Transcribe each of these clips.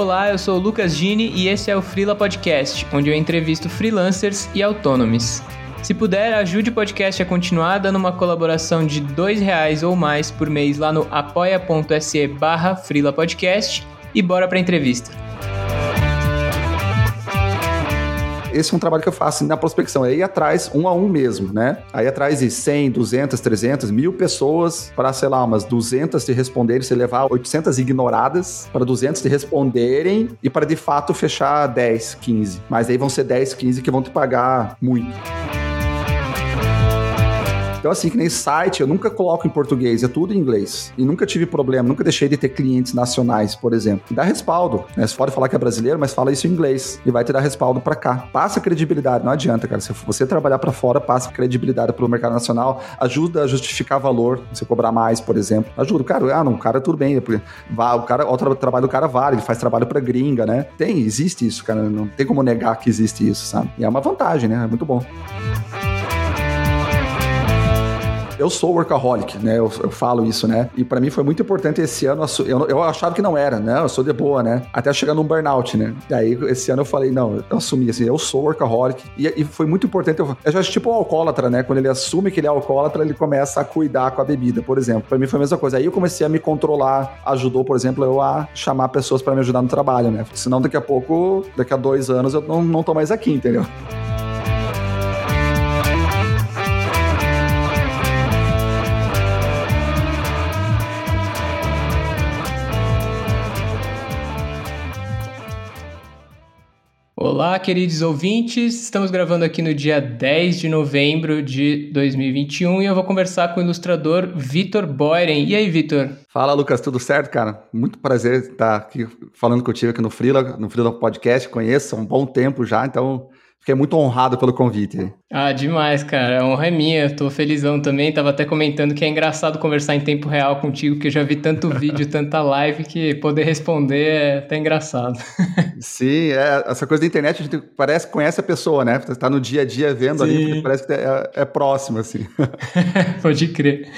Olá, eu sou o Lucas Gini e esse é o Freela Podcast, onde eu entrevisto freelancers e autônomos. Se puder, ajude o podcast a continuar dando uma colaboração de R$ reais ou mais por mês lá no apoia.se barra Podcast e bora para a entrevista. Esse é um trabalho que eu faço na prospecção, é ir atrás um a um mesmo, né? Aí atrás de 100, 200, 300, mil pessoas para, sei lá, umas 200 te responderem, você levar 800 ignoradas para 200 te responderem e para de fato fechar 10, 15. Mas aí vão ser 10, 15 que vão te pagar muito. Então, assim, que nem site, eu nunca coloco em português, é tudo em inglês. E nunca tive problema, nunca deixei de ter clientes nacionais, por exemplo. E dá respaldo. Né? Você pode falar que é brasileiro, mas fala isso em inglês. E vai te dar respaldo para cá. Passa credibilidade, não adianta, cara. Se você trabalhar para fora, passa credibilidade pro mercado nacional, ajuda a justificar valor, você cobrar mais, por exemplo. Ajuda. Cara, ah, não, o cara tudo bem. O cara, o trabalho do cara vale, ele faz trabalho para gringa, né? Tem, existe isso, cara. Não tem como negar que existe isso, sabe? E é uma vantagem, né? É muito bom eu sou workaholic, né? Eu, eu falo isso, né? E para mim foi muito importante esse ano. Eu, eu achava que não era, né? Eu sou de boa, né? Até chegar num burnout, né? E aí esse ano eu falei, não, eu assumi assim, eu sou workaholic. E, e foi muito importante. Eu, eu já tipo o alcoólatra, né? Quando ele assume que ele é alcoólatra, ele começa a cuidar com a bebida, por exemplo. Para mim foi a mesma coisa. Aí eu comecei a me controlar. Ajudou, por exemplo, eu a chamar pessoas para me ajudar no trabalho, né? Senão daqui a pouco, daqui a dois anos, eu não, não tô mais aqui, entendeu? Olá, queridos ouvintes. Estamos gravando aqui no dia 10 de novembro de 2021 e eu vou conversar com o ilustrador Vitor Boyren. E aí, Vitor? Fala, Lucas, tudo certo, cara? Muito prazer estar aqui falando contigo aqui no Freela, no Freela Podcast. Conheço há um bom tempo já, então Fiquei muito honrado pelo convite. Ah, demais, cara. A honra é minha. Tô felizão também. Tava até comentando que é engraçado conversar em tempo real contigo, que eu já vi tanto vídeo, tanta live, que poder responder é até engraçado. Sim, é, essa coisa da internet, a gente parece que conhece a pessoa, né? Você tá no dia a dia vendo Sim. ali, parece que é, é próximo, assim. Pode crer.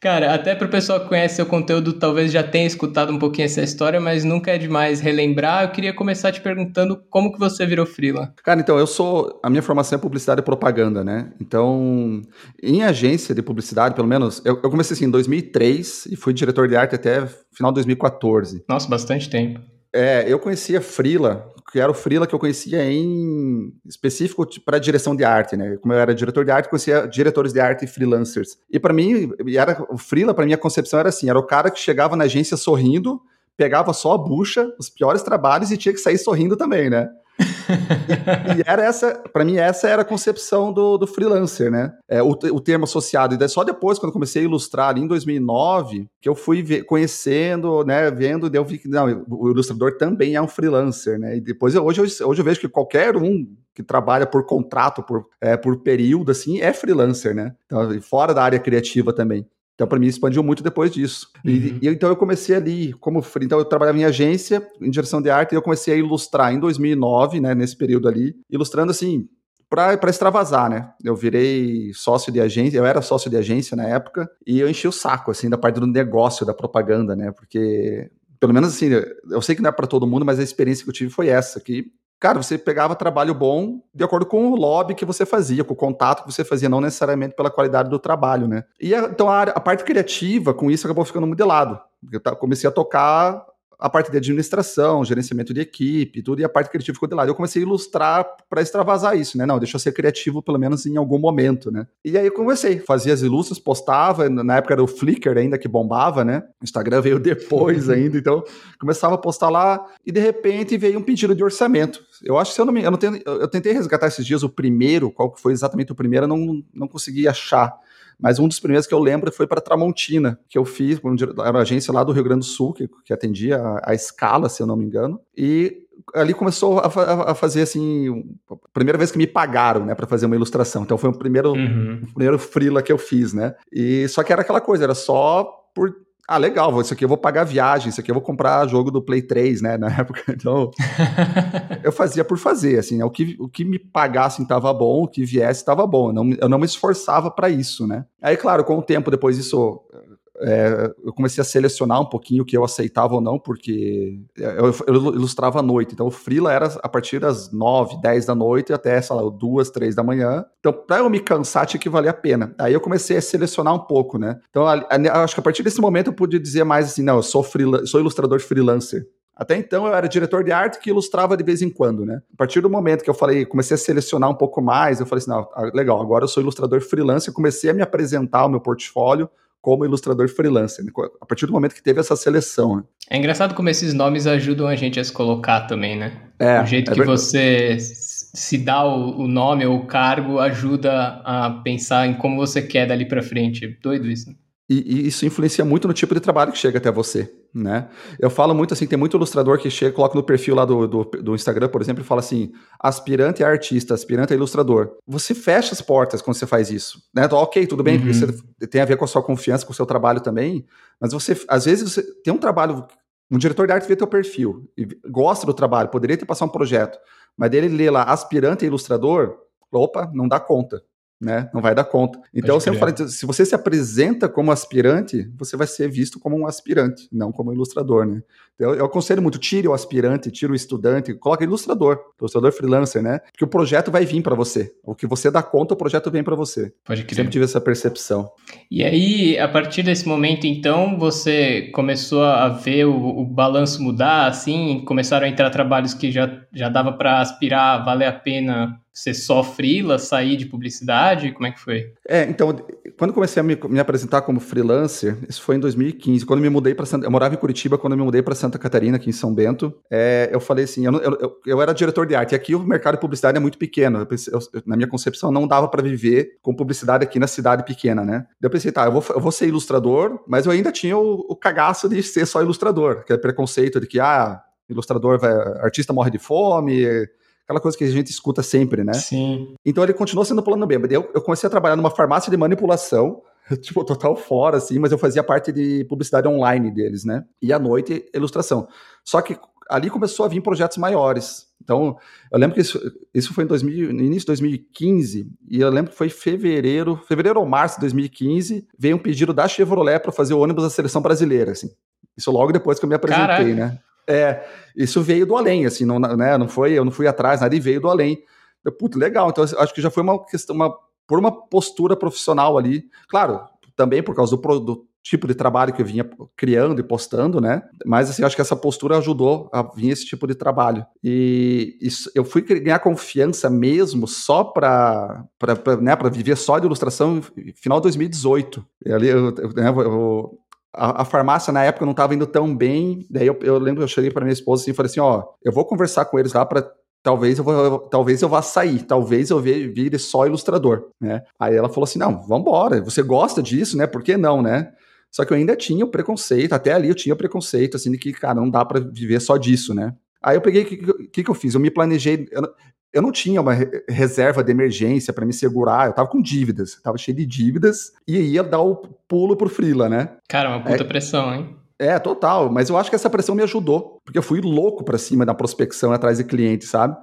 Cara, até para o pessoal que conhece seu conteúdo, talvez já tenha escutado um pouquinho essa história, mas nunca é demais relembrar. Eu queria começar te perguntando como que você virou freela. Cara, então, eu sou... A minha formação é publicidade e propaganda, né? Então, em agência de publicidade, pelo menos, eu, eu comecei assim em 2003 e fui diretor de arte até final de 2014. Nossa, bastante tempo. É, eu conhecia Frila, que era o Frila que eu conhecia em específico para direção de arte, né? Como eu era diretor de arte, conhecia diretores de arte e freelancers. E para mim, era o Frila, para mim a concepção era assim, era o cara que chegava na agência sorrindo, pegava só a bucha, os piores trabalhos e tinha que sair sorrindo também, né? E, e, era essa, para mim, essa era a concepção do, do freelancer, né? É, o, o termo associado. E daí só depois, quando comecei a ilustrar ali em 2009, que eu fui ver, conhecendo, né, vendo, daí eu vi que não, o ilustrador também é um freelancer, né? E depois, eu, hoje, eu, hoje eu vejo que qualquer um que trabalha por contrato, por, é, por período, assim, é freelancer, né? Então, fora da área criativa também. Então, para mim, expandiu muito depois disso. Uhum. E, e, então, eu comecei ali, como então eu trabalhava em agência, em direção de arte, e eu comecei a ilustrar em 2009, né, nesse período ali, ilustrando assim, para extravasar, né? Eu virei sócio de agência, eu era sócio de agência na época, e eu enchi o saco, assim, da parte do negócio, da propaganda, né? Porque, pelo menos assim, eu sei que não é para todo mundo, mas a experiência que eu tive foi essa, que Cara, você pegava trabalho bom de acordo com o lobby que você fazia, com o contato que você fazia, não necessariamente pela qualidade do trabalho, né? E a, então a, a, parte criativa com isso acabou ficando modelado. Eu comecei a tocar a parte de administração, gerenciamento de equipe, tudo, e a parte criativa ficou de lado. Eu comecei a ilustrar para extravasar isso, né? Não, deixa eu ser criativo pelo menos em algum momento, né? E aí eu comecei, fazia as ilustras, postava, na época era o Flickr ainda que bombava, né? O Instagram veio depois ainda, então começava a postar lá e de repente veio um pedido de orçamento. Eu acho que se eu não me, eu não tenho, eu tentei resgatar esses dias o primeiro, qual que foi exatamente o primeiro, eu não, não consegui achar. Mas um dos primeiros que eu lembro foi para Tramontina, que eu fiz, era uma agência lá do Rio Grande do Sul, que, que atendia a, a escala, se eu não me engano. E ali começou a, a, a, fazer assim, primeira vez que me pagaram, né, para fazer uma ilustração. Então foi o primeiro, uhum. o primeiro freela que eu fiz, né? E só que era aquela coisa, era só por ah, legal, isso aqui eu vou pagar viagem, isso aqui eu vou comprar jogo do Play 3, né, na época. Então, eu fazia por fazer, assim, né, o que, o que me pagassem tava bom, o que viesse tava bom, eu não, eu não me esforçava para isso, né. Aí, claro, com o tempo, depois isso é, eu comecei a selecionar um pouquinho o que eu aceitava ou não, porque eu, eu ilustrava à noite. Então, o Freela era a partir das 9, 10 da noite até, sei lá, 2, 3 da manhã. Então, para eu me cansar, tinha que valer a pena. Aí eu comecei a selecionar um pouco, né? Então, acho que a partir desse momento eu pude dizer mais assim: não, eu sou, sou ilustrador freelancer. Até então eu era diretor de arte que ilustrava de vez em quando, né? A partir do momento que eu falei, comecei a selecionar um pouco mais, eu falei assim, não, ah, legal, agora eu sou ilustrador freelancer, comecei a me apresentar o meu portfólio como ilustrador freelancer, né? a partir do momento que teve essa seleção. Né? É engraçado como esses nomes ajudam a gente a se colocar também, né? É, o jeito é que verdade. você se dá o, nome ou o cargo ajuda a pensar em como você quer dali para frente. Doido isso. Né? E, e, isso influencia muito no tipo de trabalho que chega até você, né? Eu falo muito assim, tem muito ilustrador que chega, coloca no perfil lá do, do, do, Instagram, por exemplo, e fala assim, aspirante a artista, aspirante a ilustrador. Você fecha as portas quando você faz isso, né? Então, ok, tudo bem, uhum. porque você tem a ver com a sua confiança, com o seu trabalho também, mas você, às vezes, você tem um trabalho, um diretor de arte vê teu perfil, e gosta do trabalho, poderia ter passado um projeto, mas dele lê lá aspirante a ilustrador, opa, não dá conta né? Não vai dar conta. Então, eu sempre falo, se você se apresenta como aspirante, você vai ser visto como um aspirante, não como um ilustrador, né? Eu, eu aconselho muito, tire o aspirante, tire o estudante, coloque ilustrador, ilustrador freelancer, né? Porque o projeto vai vir para você. O que você dá conta, o projeto vem para você. Pode crer. Sempre tive essa percepção. E aí, a partir desse momento, então, você começou a ver o, o balanço mudar, assim, começaram a entrar trabalhos que já, já dava para aspirar, valer a pena ser só freela, sair de publicidade? Como é que foi? É, então, quando comecei a me, me apresentar como freelancer, isso foi em 2015, quando me mudei para Santa... Eu morava em Curitiba, quando me mudei para Santa Catarina, aqui em São Bento, é, eu falei assim, eu, eu, eu, era diretor de arte, e aqui o mercado de publicidade é muito pequeno, eu, na minha concepção não dava para viver com publicidade aqui na cidade pequena, né? Eu pensei, tá, eu vou, eu vou ser ilustrador, mas eu ainda tinha o, o cagaço de ser só ilustrador, que é preconceito de que, ah, ilustrador, vai, artista morre de fome, aquela coisa que a gente escuta sempre, né? Sim. Então ele continuou sendo plano B. Eu, eu comecei a trabalhar numa farmácia de manipulação, tipo, total fora, assim, mas eu fazia parte de publicidade online deles, né? E à noite, ilustração. Só que ali começou a vir projetos maiores. Então, eu lembro que isso, isso foi em 2000, no início de 2015, e eu lembro que foi fevereiro, fevereiro ou março de 2015, veio um pedido da Chevrolet para fazer o ônibus da seleção brasileira, assim. Isso logo depois que eu me apresentei, Caraca. né? É, isso veio do além, assim, não, né, não foi, eu não fui atrás, nada, e veio do além. Eu, Puta, legal, então acho que já foi uma questão, uma, por uma postura profissional ali, claro, também por causa do, do tipo de trabalho que eu vinha criando e postando, né? Mas assim, acho que essa postura ajudou a vir esse tipo de trabalho. E isso, eu fui ganhar confiança mesmo só para né, viver só de ilustração final de 2018. E ali eu, eu, né, eu a, a, farmácia na época não estava indo tão bem. Daí eu, eu lembro que eu cheguei para minha esposa assim, e falei assim: ó, eu vou conversar com eles lá para talvez eu, vou, talvez eu vá sair, talvez eu vire só ilustrador, né? Aí ela falou assim: não, vambora, você gosta disso, né? Por que não, né? Só que eu ainda tinha o preconceito, até ali eu tinha o preconceito, assim, de que, cara, não dá para viver só disso, né? Aí eu peguei, o que, que, que, eu fiz? Eu me planejei, eu, eu não tinha uma reserva de emergência para me segurar, eu tava com dívidas, tava cheio de dívidas e ia dar o pulo pro Freela, né? Cara, uma puta é, pressão, hein? É, total, mas eu acho que essa pressão me ajudou, porque eu fui louco para cima da prospecção atrás de clientes, sabe?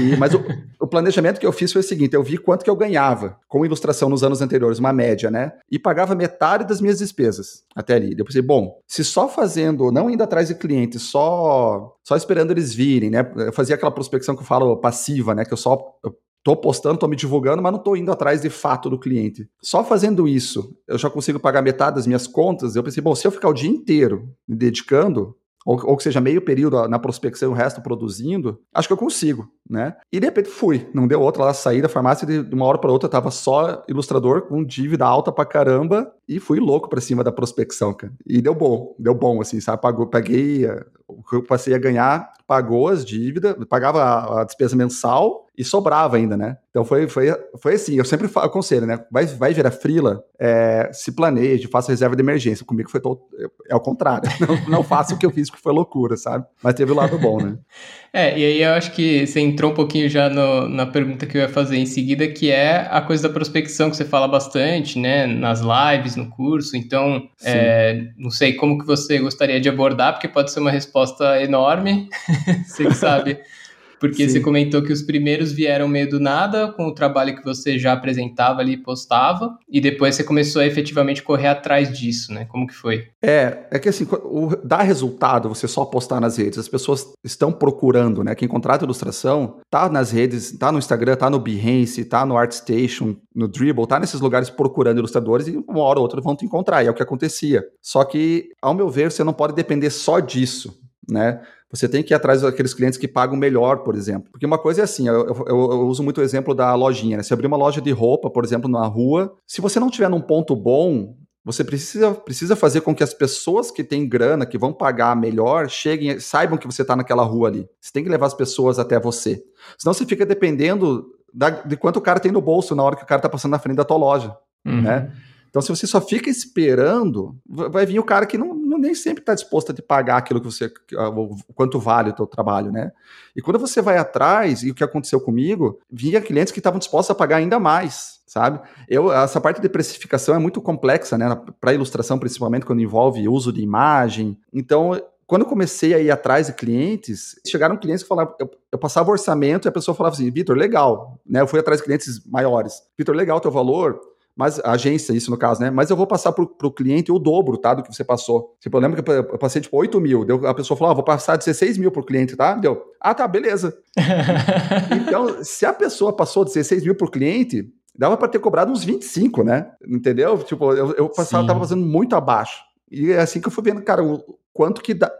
E, mas o, o, planejamento que eu fiz foi o seguinte: eu vi quanto que eu ganhava com ilustração nos anos anteriores, uma média, né? E pagava metade das minhas despesas até ali. Eu pensei, bom, se só fazendo, não indo atrás de clientes, só só esperando eles virem, né? Eu fazia aquela prospecção que eu falo passiva, né? Que eu só eu tô postando, tô me divulgando, mas não tô indo atrás de fato do cliente. Só fazendo isso, eu já consigo pagar metade das minhas contas. Eu pensei, bom, se eu ficar o dia inteiro me dedicando, ou, ou que seja meio período na prospecção e o resto produzindo, acho que eu consigo, né? E de repente fui, não deu outra lá, saí da farmácia de uma hora para outra, tava só ilustrador com dívida alta pra caramba e fui louco para cima da prospecção, cara. E deu bom, deu bom assim, sabe? Pagou, peguei o que eu passei a ganhar, pagou as dívidas, pagava a, a despesa mensal e sobrava ainda, né? Então foi, foi, foi assim, eu sempre aconselho, né? Vai, vai virar frila, é, se planeje, faça reserva de emergência. Comigo foi todo, é o contrário. Não, não faça o que eu fiz, que foi loucura, sabe? Mas teve o lado bom, né? É, e aí eu acho que você entrou um pouquinho já no, na pergunta que eu ia fazer em seguida, que é a coisa da prospecção que você fala bastante, né? Nas lives, no curso. Então, é, não sei como que você gostaria de abordar, porque pode ser uma resposta enorme, você que sabe. Porque Sim. você comentou que os primeiros vieram meio do nada, com o trabalho que você já apresentava ali e postava, e depois você começou a efetivamente correr atrás disso, né? Como que foi? É, é que assim, o, dá resultado você só postar nas redes. As pessoas estão procurando, né? Quem contrata ilustração tá nas redes, tá no Instagram, tá no Behance, tá no ArtStation, no Dribble, tá nesses lugares procurando ilustradores e uma hora ou outra vão te encontrar, e é o que acontecia. Só que, ao meu ver, você não pode depender só disso, né? Você tem que ir atrás daqueles clientes que pagam melhor, por exemplo. Porque uma coisa é assim, eu, eu, eu uso muito o exemplo da lojinha, né? Se abrir uma loja de roupa, por exemplo, na rua, se você não tiver num ponto bom, você precisa, precisa fazer com que as pessoas que têm grana, que vão pagar melhor, cheguem, saibam que você está naquela rua ali. Você tem que levar as pessoas até você. Senão você fica dependendo da, de quanto o cara tem no bolso na hora que o cara está passando na frente da tua loja, uhum. né? Então, se você só fica esperando, vai vir o cara que não, não nem sempre está disposto a pagar aquilo que você, o quanto vale o teu trabalho, né? E quando você vai atrás, e o que aconteceu comigo, vinha clientes que estavam dispostos a pagar ainda mais, sabe? Eu, essa parte de precificação é muito complexa, né? Para ilustração, principalmente, quando envolve uso de imagem. Então, quando eu comecei a ir atrás de clientes, chegaram clientes que falavam, eu, eu passava orçamento e a pessoa falava assim, Vitor, legal, né? Eu fui atrás de clientes maiores. Vitor, legal o teu valor, mas a agência, isso no caso, né? Mas eu vou passar para o cliente o dobro, tá? Do que você passou. Tipo, eu lembro que eu passei, tipo, 8 mil. Deu, a pessoa falou, ah, vou passar 16 mil para o cliente, tá? Deu, ah, tá, beleza. então, se a pessoa passou 16 mil para o cliente, dava para ter cobrado uns 25, né? Entendeu? Tipo, eu, eu passava, tava fazendo muito abaixo. E é assim que eu fui vendo, cara, o quanto que dá,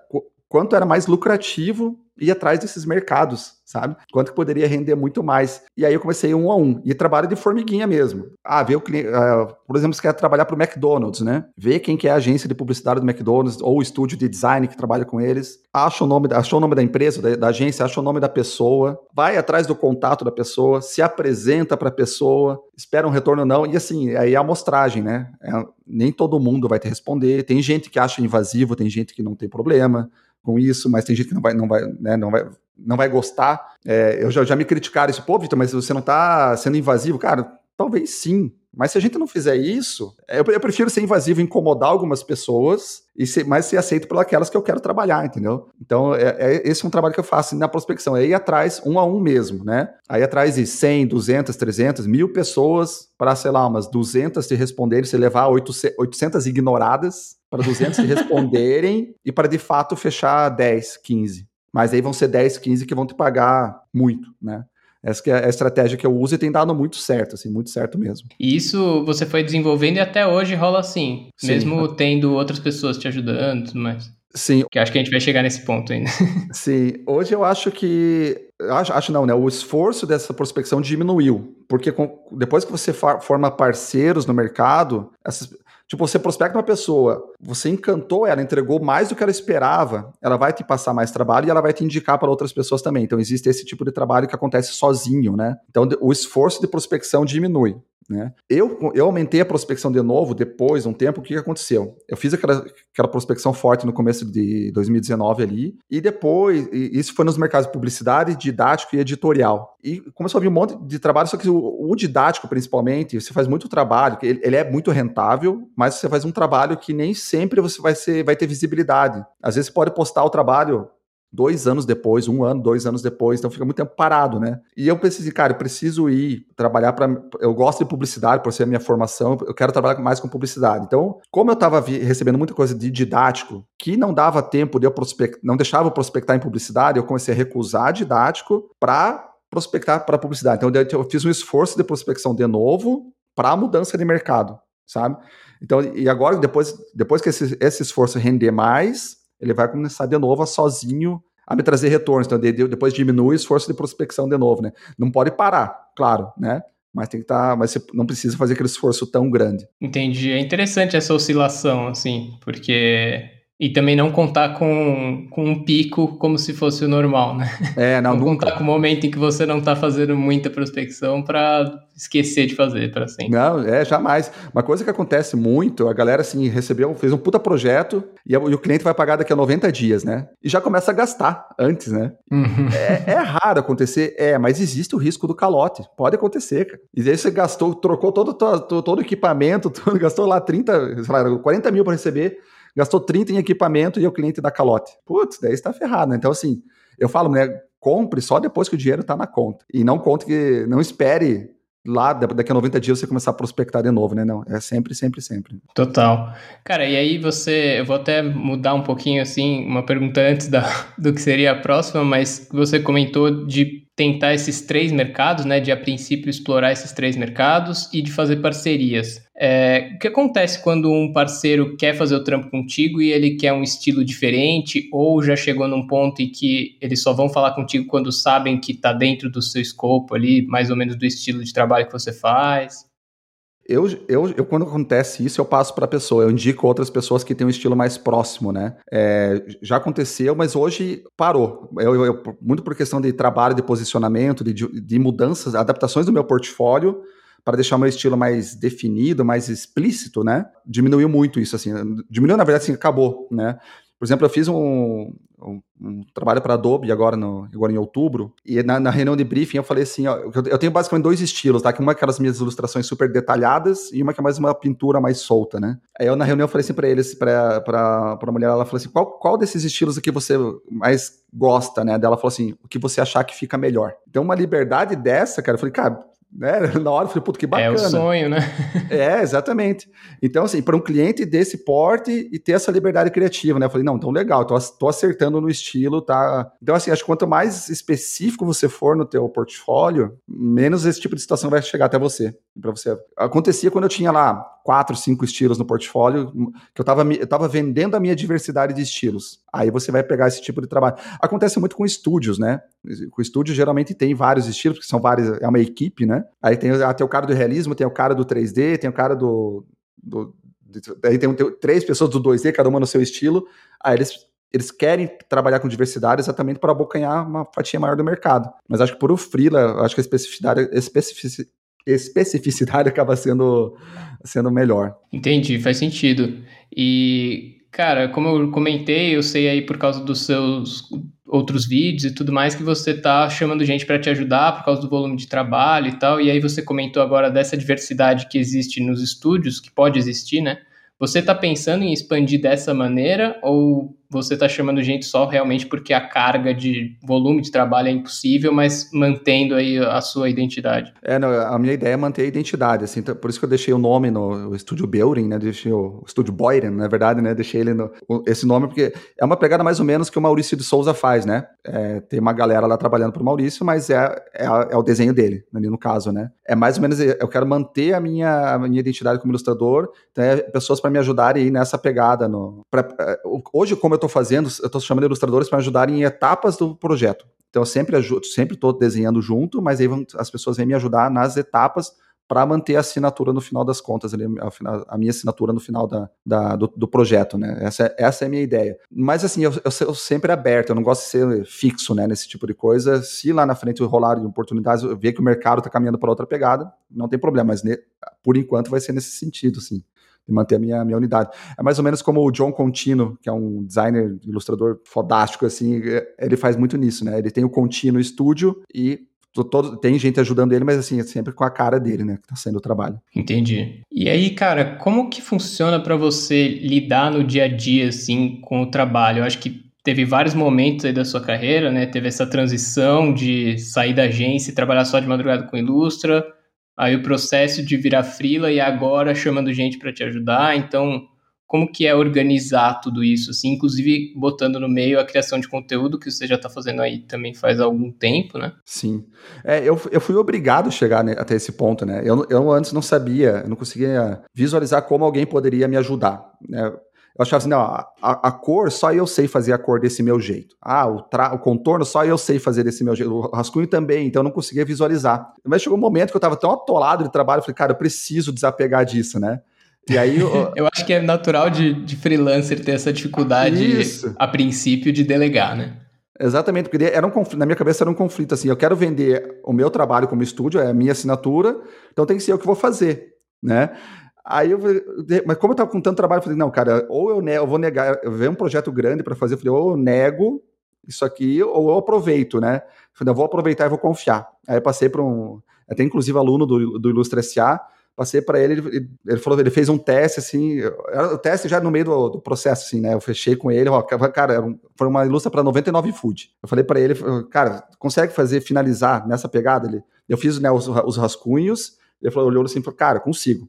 quanto era mais lucrativo ir atrás desses mercados, sabe? Quanto que poderia render muito mais. E aí eu comecei um a um. E trabalho de formiguinha mesmo. Ah, ver o cliente. Uh, por exemplo, você quer trabalhar para o McDonald's, né? Ver quem que é a agência de publicidade do McDonald's ou o estúdio de design que trabalha com eles. Acha o nome, achou o nome da empresa, da, da agência, acha o nome da pessoa, vai atrás do contato da pessoa, se apresenta para a pessoa, espera um retorno ou não. E assim, aí é a amostragem, né? É, nem todo mundo vai te responder. Tem gente que acha invasivo, tem gente que não tem problema com isso, mas tem gente que não vai, não vai, né, não vai, não vai gostar. É, eu já, já me criticaram isso, pô, Vitor, mas você não está sendo invasivo. Cara, talvez sim, mas se a gente não fizer isso, eu, eu prefiro ser invasivo, incomodar algumas pessoas, e ser, mas ser aceito por aquelas que eu quero trabalhar, entendeu? Então, é, é, esse é um trabalho que eu faço na prospecção, é ir atrás um a um mesmo, né? Aí atrás de 100, 200, 300, mil pessoas para, sei lá, umas 200 te responderem, você levar 800 ignoradas para 200 te responderem e para, de fato, fechar 10, 15. Mas aí vão ser 10, 15 que vão te pagar muito, né? Essa é a estratégia que eu uso e tem dado muito certo, assim, muito certo mesmo. E isso você foi desenvolvendo e até hoje rola assim, Sim. mesmo tendo outras pessoas te ajudando e tudo mais. Sim. Que acho que a gente vai chegar nesse ponto ainda. Sim. Hoje eu acho que. Acho, acho não, né? O esforço dessa prospecção diminuiu. Porque com, depois que você forma parceiros no mercado, essas, Tipo, você prospecta uma pessoa, você encantou ela, entregou mais do que ela esperava, ela vai te passar mais trabalho e ela vai te indicar para outras pessoas também. Então, existe esse tipo de trabalho que acontece sozinho, né? Então, o esforço de prospecção diminui. Né? Eu, eu aumentei a prospecção de novo depois de um tempo. O que, aconteceu? Eu fiz aquela, aquela prospecção forte no começo de 2019 ali, e depois, e isso foi nos mercados de publicidade, didático e editorial. E começou a vir um monte de trabalho, só que o, o didático, principalmente, você faz muito trabalho, ele, ele, é muito rentável, mas você faz um trabalho que nem sempre você vai, ser, vai ter visibilidade. Às vezes você pode postar o trabalho dois anos depois, um ano, dois anos depois, então fica muito tempo parado, né? E eu pensei cara, eu preciso ir trabalhar para. Eu gosto de publicidade, por ser a minha formação, eu quero trabalhar mais com publicidade. Então, como eu estava recebendo muita coisa de didático, que não dava tempo de eu prospectar, não deixava eu prospectar em publicidade, eu comecei a recusar didático para prospectar para publicidade. Então, eu fiz um esforço de prospecção de novo para a mudança de mercado, sabe? Então, e agora, depois, depois que esse, esse esforço render mais, ele vai começar de novo a sozinho a me trazer retornos. Então, depois diminui o esforço de prospecção de novo, né? Não pode parar, claro, né? Mas tem que estar, tá, mas você não precisa fazer aquele esforço tão grande. Entendi. É interessante essa oscilação, assim, porque e também não contar com, com um pico como se fosse o normal, né? É, não, não contar com o momento em que você não está fazendo muita prospecção para esquecer de fazer para sempre. Não, é, jamais. Uma coisa que acontece muito, a galera assim, recebeu, fez um puta projeto e, e o cliente vai pagar daqui a 90 dias, né? E já começa a gastar antes, né? Uhum. É, é, raro acontecer, é, mas existe o risco do calote. Pode acontecer, cara. E aí você gastou, trocou todo, todo, todo o equipamento, todo, gastou lá 30, sei lá, 40 mil para receber gastou 30 em equipamento e o cliente dá calote. Putz, daí está ferrado, né? Então, assim, eu falo, né? compre só depois que o dinheiro está na conta. E não conte que não espere lá daqui a 90 dias você começar a prospectar de novo, né? Não, é sempre, sempre, sempre. Total. Cara, e aí você, eu vou até mudar um pouquinho assim, uma pergunta antes da, do que seria a próxima, mas você comentou de tentar esses três mercados, né, de a princípio explorar esses três mercados e de fazer parcerias. É, o que acontece quando um parceiro quer fazer o trampo contigo e ele quer um estilo diferente ou já chegou num ponto em que eles só vão falar contigo quando sabem que está dentro do seu escopo ali, mais ou menos do estilo de trabalho que você faz? Eu, eu, eu, quando acontece isso, eu passo para a pessoa, eu indico outras pessoas que têm um estilo mais próximo, né? É, já aconteceu, mas hoje parou. Eu, eu, muito por questão de trabalho, de posicionamento, de, de mudanças, adaptações do meu portfólio, para deixar o meu estilo mais definido, mais explícito, né? Diminuiu muito isso, assim. Diminuiu, na verdade, assim, acabou, né? Por exemplo, eu fiz um, um, um trabalho para Adobe agora, no, agora em outubro, e na, na, reunião de briefing eu falei assim, ó, eu, tenho basicamente dois estilos, tá? Que uma é aquelas minhas ilustrações super detalhadas e uma que é mais uma pintura mais solta, né? Aí eu na reunião eu falei assim para eles, para a mulher, ela falou assim, qual, qual desses estilos aqui você mais gosta, né? Dela falou assim, o que você achar que fica melhor. Então uma liberdade dessa, cara, eu falei, cara, né? Na hora eu falei, puto, que bacana. É o sonho, né? é, exatamente. Então, assim, para um cliente desse porte e ter essa liberdade criativa, né? Eu falei, não, então legal, tô, tô acertando no estilo, tá? Então, assim, acho que quanto mais específico você for no teu portfólio, menos esse tipo de situação vai chegar até você. Para você. Acontecia quando eu tinha lá quatro, cinco estilos no portfólio, que eu estava eu tava vendendo a minha diversidade de estilos. Aí você vai pegar esse tipo de trabalho. Acontece muito com estúdios, né? Com estúdio geralmente tem vários estilos, porque são vários, é uma equipe, né? Aí tem, ah, tem o cara do realismo, tem o cara do 3D, tem o cara do. do aí tem, tem três pessoas do 2D, cada uma no seu estilo. Aí eles eles querem trabalhar com diversidade exatamente para abocanhar uma fatia maior do mercado. Mas acho que por o freela, acho que a especificidade, especific, especificidade acaba sendo, sendo melhor. Entendi, faz sentido. E, cara, como eu comentei, eu sei aí por causa dos seus outros vídeos e tudo mais que você tá chamando gente para te ajudar por causa do volume de trabalho e tal. E aí você comentou agora dessa diversidade que existe nos estúdios, que pode existir, né? Você está pensando em expandir dessa maneira ou você está chamando gente só realmente porque a carga de volume de trabalho é impossível, mas mantendo aí a sua identidade? É, não, a minha ideia é manter a identidade, assim, então, por isso que eu deixei o nome no estúdio Beuren, né, deixei o, o estúdio Boyren, na verdade, né, deixei ele no, esse nome porque é uma pegada mais ou menos que o Maurício de Souza faz, né, é, tem uma galera lá trabalhando para o Maurício, mas é, é, é, o desenho dele, ali no caso, né, é mais ou menos, eu quero manter a minha, a minha identidade como ilustrador, então é pessoas para me ajudarem aí nessa pegada, no, pra, é, hoje como eu estou fazendo, eu estou chamando ilustradores para ajudarem em etapas do projeto. Então eu sempre sempre estou desenhando junto, mas aí vão, as pessoas vêm me ajudar nas etapas para manter a assinatura no final das contas, a, minha assinatura no final da, da do, do, projeto, né? Essa, essa é a minha ideia. Mas assim, eu, eu, eu, sempre aberto, eu não gosto de ser fixo, né, nesse tipo de coisa. Se lá na frente rolar oportunidades, eu ver que o mercado está caminhando para outra pegada, não tem problema, mas ne, por enquanto vai ser nesse sentido, sim de manter a minha, minha unidade. É mais ou menos como o John Contino, que é um designer, ilustrador fodástico, assim, é, ele faz muito nisso, né? Ele tem o Contino Studio e todo, tem gente ajudando ele, mas assim, é sempre com a cara dele, né, que tá sendo o trabalho. Entendi. E aí, cara, como que funciona para você lidar no dia a dia, assim, com o trabalho? Eu acho que teve vários momentos aí da sua carreira, né? Teve essa transição de sair da agência e trabalhar só de madrugada com Ilustra, aí o processo de virar frila e agora chamando gente para te ajudar. Então, como que é organizar tudo isso, assim, inclusive botando no meio a criação de conteúdo que você já está fazendo aí também faz algum tempo, né? Sim. É, eu, eu fui obrigado a chegar né, até esse ponto, né? Eu, eu antes não sabia, eu não conseguia visualizar como alguém poderia me ajudar. Né? Eu achava assim, não, a, a, cor, só eu sei fazer a cor desse meu jeito. Ah, o, tra o contorno, só eu sei fazer desse meu jeito. O rascunho também, então eu não conseguia visualizar. Mas chegou um momento que eu estava tão atolado de trabalho, eu falei, cara, eu preciso desapegar disso, né? E aí. Eu, eu acho que é natural de, de freelancer ter essa dificuldade, Isso. a princípio, de delegar, né? Exatamente, porque era um conflito, na minha cabeça era um conflito assim, eu quero vender o meu trabalho como estúdio, é a minha assinatura, então tem que ser eu que vou fazer, né? Aí eu mas como eu tava com tanto trabalho, eu falei, não, cara, ou eu, eu vou negar, eu vejo um projeto grande para fazer, eu falei, ou eu nego isso aqui, ou eu aproveito, né? Eu falei, eu vou aproveitar e vou confiar. Aí passei para um, até inclusive aluno do, do Ilustre SA, Passei para ele, ele, ele, falou, ele fez um teste, assim, o teste já no meio do, do processo, assim, né? Eu fechei com ele, ó, cara, foi uma ilustra para 99 food. Eu falei para ele, cara, consegue fazer, finalizar nessa pegada? Ele, eu fiz né, os, os rascunhos, ele falou, olhou assim falou, cara, consigo.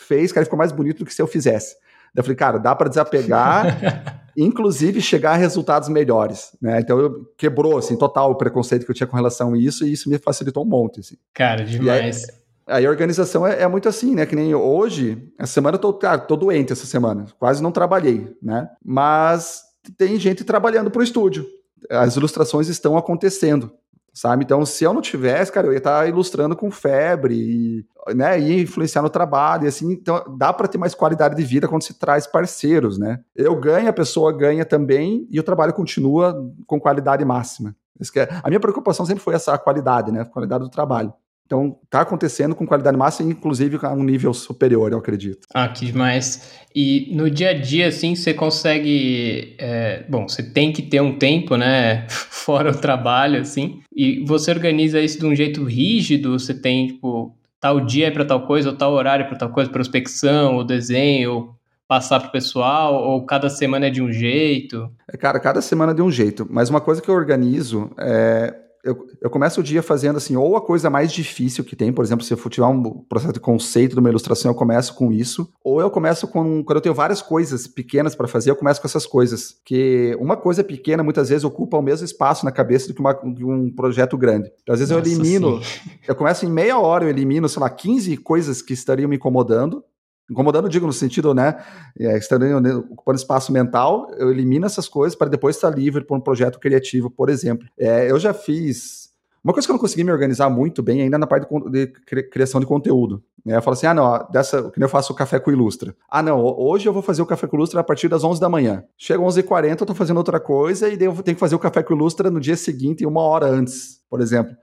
Fez, cara, ficou mais bonito do que se eu fizesse. Daí eu falei, cara, dá para desapegar, inclusive chegar a resultados melhores, né? Então eu, quebrou assim total o preconceito que eu tinha com relação a isso e isso me facilitou um monte, assim. Cara, demais. Aí a organização é, é, muito assim, né? Que nem hoje, essa semana eu tô, cara, tô doente essa semana, quase não trabalhei, né? Mas tem gente trabalhando pro estúdio. As ilustrações estão acontecendo, sabe? Então, se eu não tivesse, cara, eu ia estar ilustrando com febre e, né, ia influenciar no trabalho e assim, então dá para ter mais qualidade de vida quando se traz parceiros, né? Eu ganho, a pessoa ganha também e o trabalho continua com qualidade máxima. É, a minha preocupação sempre foi essa qualidade, né? A qualidade do trabalho. Então, está acontecendo com qualidade máxima, inclusive a um nível superior, eu acredito. Ah, que demais. E no dia a dia, assim, você consegue. É, bom, você tem que ter um tempo, né? Fora o trabalho, assim. E você organiza isso de um jeito rígido? Você tem, tipo, tal dia é para tal coisa, ou tal horário é para tal coisa, prospecção, ou desenho, ou passar para o pessoal, ou cada semana é de um jeito? É, cara, cada semana é de um jeito. Mas uma coisa que eu organizo é eu, eu começo o dia fazendo assim, ou a coisa mais difícil que tem, por exemplo, se eu for tirar um processo de conceito de uma ilustração, eu começo com isso, ou eu começo com, quando eu tenho várias coisas pequenas para fazer, eu começo com essas coisas, que uma coisa pequena muitas vezes ocupa o mesmo espaço na cabeça do que uma, um projeto grande. Então, às vezes Nossa, eu elimino, sim. eu começo em meia hora, eu elimino, sei lá, 15 coisas que estariam me incomodando, Incomodando, digo, no sentido, né? É, estando ocupando espaço mental, eu elimino essas coisas para depois estar livre para um projeto criativo, por exemplo. É, eu já fiz. Uma coisa que eu não consegui me organizar muito bem ainda na parte de, criação de conteúdo. Né? Eu falo assim: ah, não, dessa, que eu faço o café com ilustra. Ah, não, hoje eu vou fazer o café com ilustra a partir das 11 da manhã. Chega 11h40, eu estou fazendo outra coisa e daí eu tenho que fazer o café com ilustra no dia seguinte, uma hora antes, por exemplo.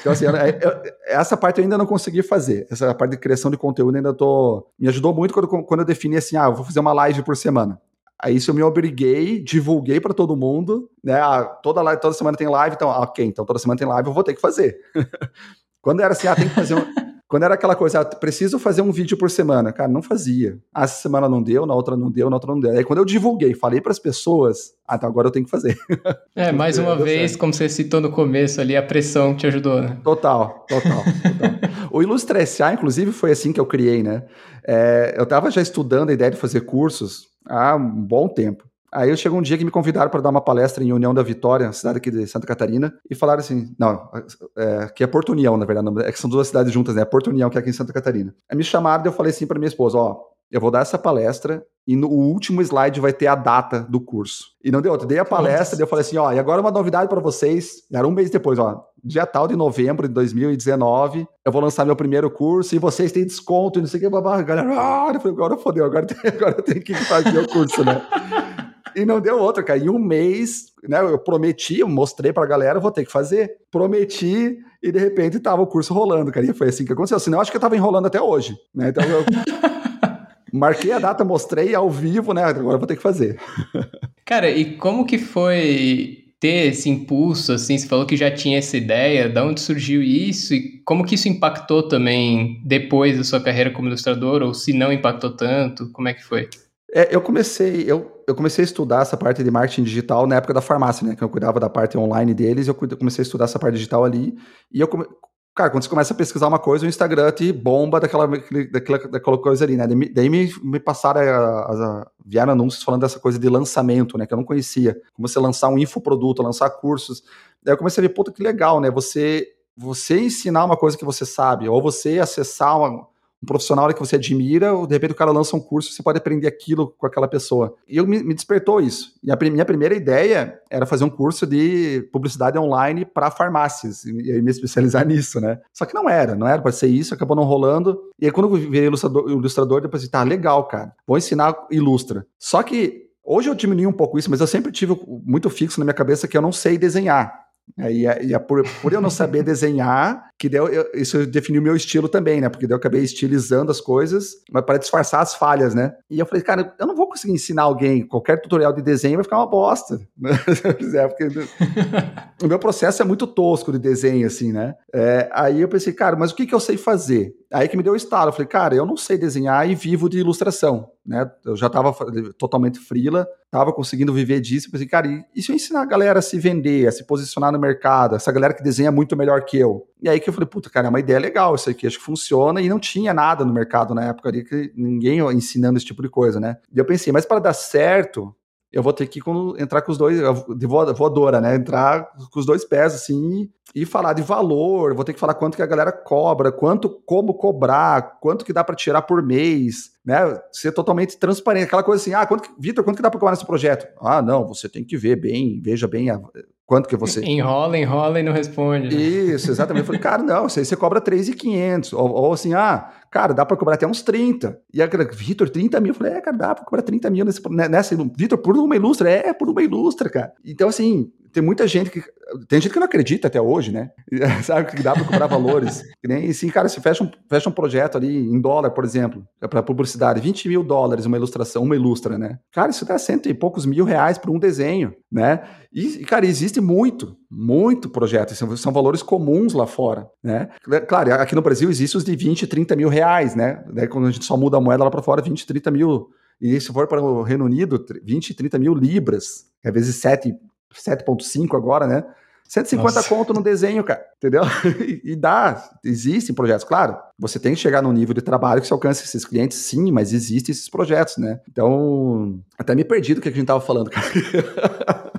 Então, assim, eu, eu, essa parte eu ainda não consegui fazer. Essa parte de criação de conteúdo ainda tô. Me ajudou muito quando, quando eu defini assim: ah, eu vou fazer uma live por semana. Aí isso eu me obriguei, divulguei para todo mundo, né? Ah, toda, live, toda semana tem live, então, ah, ok, então toda semana tem live, eu vou ter que fazer. quando era assim, ah, tem que fazer um. Quando era aquela coisa, ah, preciso fazer um vídeo por semana, cara, não fazia. Ah, essa semana não deu, na outra não deu, na outra não deu. Aí quando eu divulguei, falei para as pessoas, ah, então agora eu tenho que fazer. É, mais uma vez, certo. como você citou no começo ali, a pressão te ajudou, né? Total, total. total. o Ilustra SA, inclusive, foi assim que eu criei, né? É, eu estava já estudando a ideia de fazer cursos há um bom tempo. Aí eu chego um dia que me convidaram para dar uma palestra em União da Vitória, cidade aqui de Santa Catarina, e falaram assim: não, é, que é Porto União, na verdade, é que são duas cidades juntas, né? Porto União, que é aqui em Santa Catarina. Aí me chamaram e eu falei assim para minha esposa: ó, eu vou dar essa palestra e no último slide vai ter a data do curso. E não deu outro. Dei a palestra, e eu falei assim, ó, e agora uma novidade para vocês. Era um mês depois, ó, dia tal de novembro de 2019, eu vou lançar meu primeiro curso e vocês têm desconto e não sei o que, babá. Galera, ah, eu falei, agora fodeu, agora, agora eu tenho que fazer o curso, né? E não deu outra, cara. Em um mês, né? Eu prometi, eu mostrei pra galera, vou ter que fazer. Prometi, e de repente tava o curso rolando, cara. E foi assim que aconteceu. Senão, eu acho que eu tava enrolando até hoje, né? Então eu. marquei a data, mostrei ao vivo, né? Agora eu vou ter que fazer. Cara, e como que foi ter esse impulso, assim, você falou que já tinha essa ideia, de onde surgiu isso e como que isso impactou também depois da sua carreira como ilustrador, ou se não impactou tanto, como é que foi? É, eu comecei, eu, eu comecei a estudar essa parte de marketing digital na época da farmácia, né? Que eu cuidava da parte online deles, eu comecei a estudar essa parte digital ali. E eu come... Cara, quando você começa a pesquisar uma coisa, o Instagram te bomba daquela, daquela, daquela coisa ali, né? Daí me, me passaram, a, a, vieram anúncios falando dessa coisa de lançamento, né? Que eu não conhecia. Como você lançar um infoproduto, lançar cursos. Daí eu comecei a ver, puta, que legal, né? Você, você ensinar uma coisa que você sabe, ou você acessar uma, um profissional que você admira, ou de repente o cara lança um curso, você pode aprender aquilo com aquela pessoa. E eu me, me despertou isso. E a minha primeira ideia era fazer um curso de publicidade online para farmácias, e, e me especializar nisso, né? Só que não era, não era para ser isso, acabou não rolando. E aí quando eu virei ilustrador, ilustrador depois tá legal, cara, vou ensinar ilustra. Só que hoje eu diminui um pouco isso, mas eu sempre tive muito fixo na minha cabeça que eu não sei desenhar. É, e, é, e por, por, eu não saber desenhar, que deu, eu, isso definiu meu estilo também, né? Porque daí eu acabei estilizando as coisas, mas para disfarçar as falhas, né? E eu falei, cara, eu não vou conseguir ensinar alguém, qualquer tutorial de desenho vai ficar uma bosta. é, porque o meu processo é muito tosco de desenho, assim, né? É, aí eu pensei, cara, mas o que, que eu sei fazer? Aí que me deu o estalo, eu falei, cara, eu não sei desenhar e vivo de ilustração, né? Eu já estava totalmente frila, estava conseguindo viver disso, eu pensei, cara, e, e se eu ensinar a galera a se vender, a se posicionar no mercado, essa galera que desenha muito melhor que eu? E aí que eu falei, puta, cara, é uma ideia legal isso aqui, acho que funciona, e não tinha nada no mercado na época ali, que ninguém ensinando esse tipo de coisa, né? E eu pensei, mas para dar certo, eu vou ter que entrar com os dois, de voadora, né? Entrar com os dois pés, assim, e falar de valor, vou ter que falar quanto que a galera cobra, quanto, como cobrar, quanto que dá para tirar por mês, né? Ser totalmente transparente, aquela coisa assim, ah, quanto Vitor, quanto que dá para cobrar nesse projeto? Ah, não, você tem que ver bem, veja bem a, quanto que você... Enrola, enrola e não responde. Né? Isso, exatamente. Eu falei, cara, não, você, você cobra 3,500, ou, ou assim, ah, cara, dá para cobrar até uns 30. E a Vitor, 30 mil. Eu falei, é, cara, dá para cobrar 30 mil nesse, né, nessa. Vitor, por uma ilustra? É, por uma ilustra, cara. Então, assim, tem muita gente que. Tem gente que não acredita até hoje, né? Sabe que dá para cobrar valores. Que nem assim, cara, se fecha um, fecha um projeto ali em dólar, por exemplo, é para publicidade, 20 mil dólares uma ilustração, uma ilustra, né? Cara, isso dá cento e poucos mil reais por um desenho, né? E, cara, existe muito, muito projeto. São, são valores comuns lá fora, né? Claro, aqui no Brasil existe os de 20, 30 mil reais, né? Daí quando a gente só muda a moeda lá para fora, 20, 30 mil. E se for para o Reino Unido, 20, 30 mil libras, é vezes 7 7.5 agora, né? 150 Nossa. conto no desenho, cara, entendeu? e dá, existem projetos, claro. Você tem que chegar num nível de trabalho que você alcance esses clientes, sim, mas existem esses projetos, né? Então, até me perdi do que a gente tava falando, cara.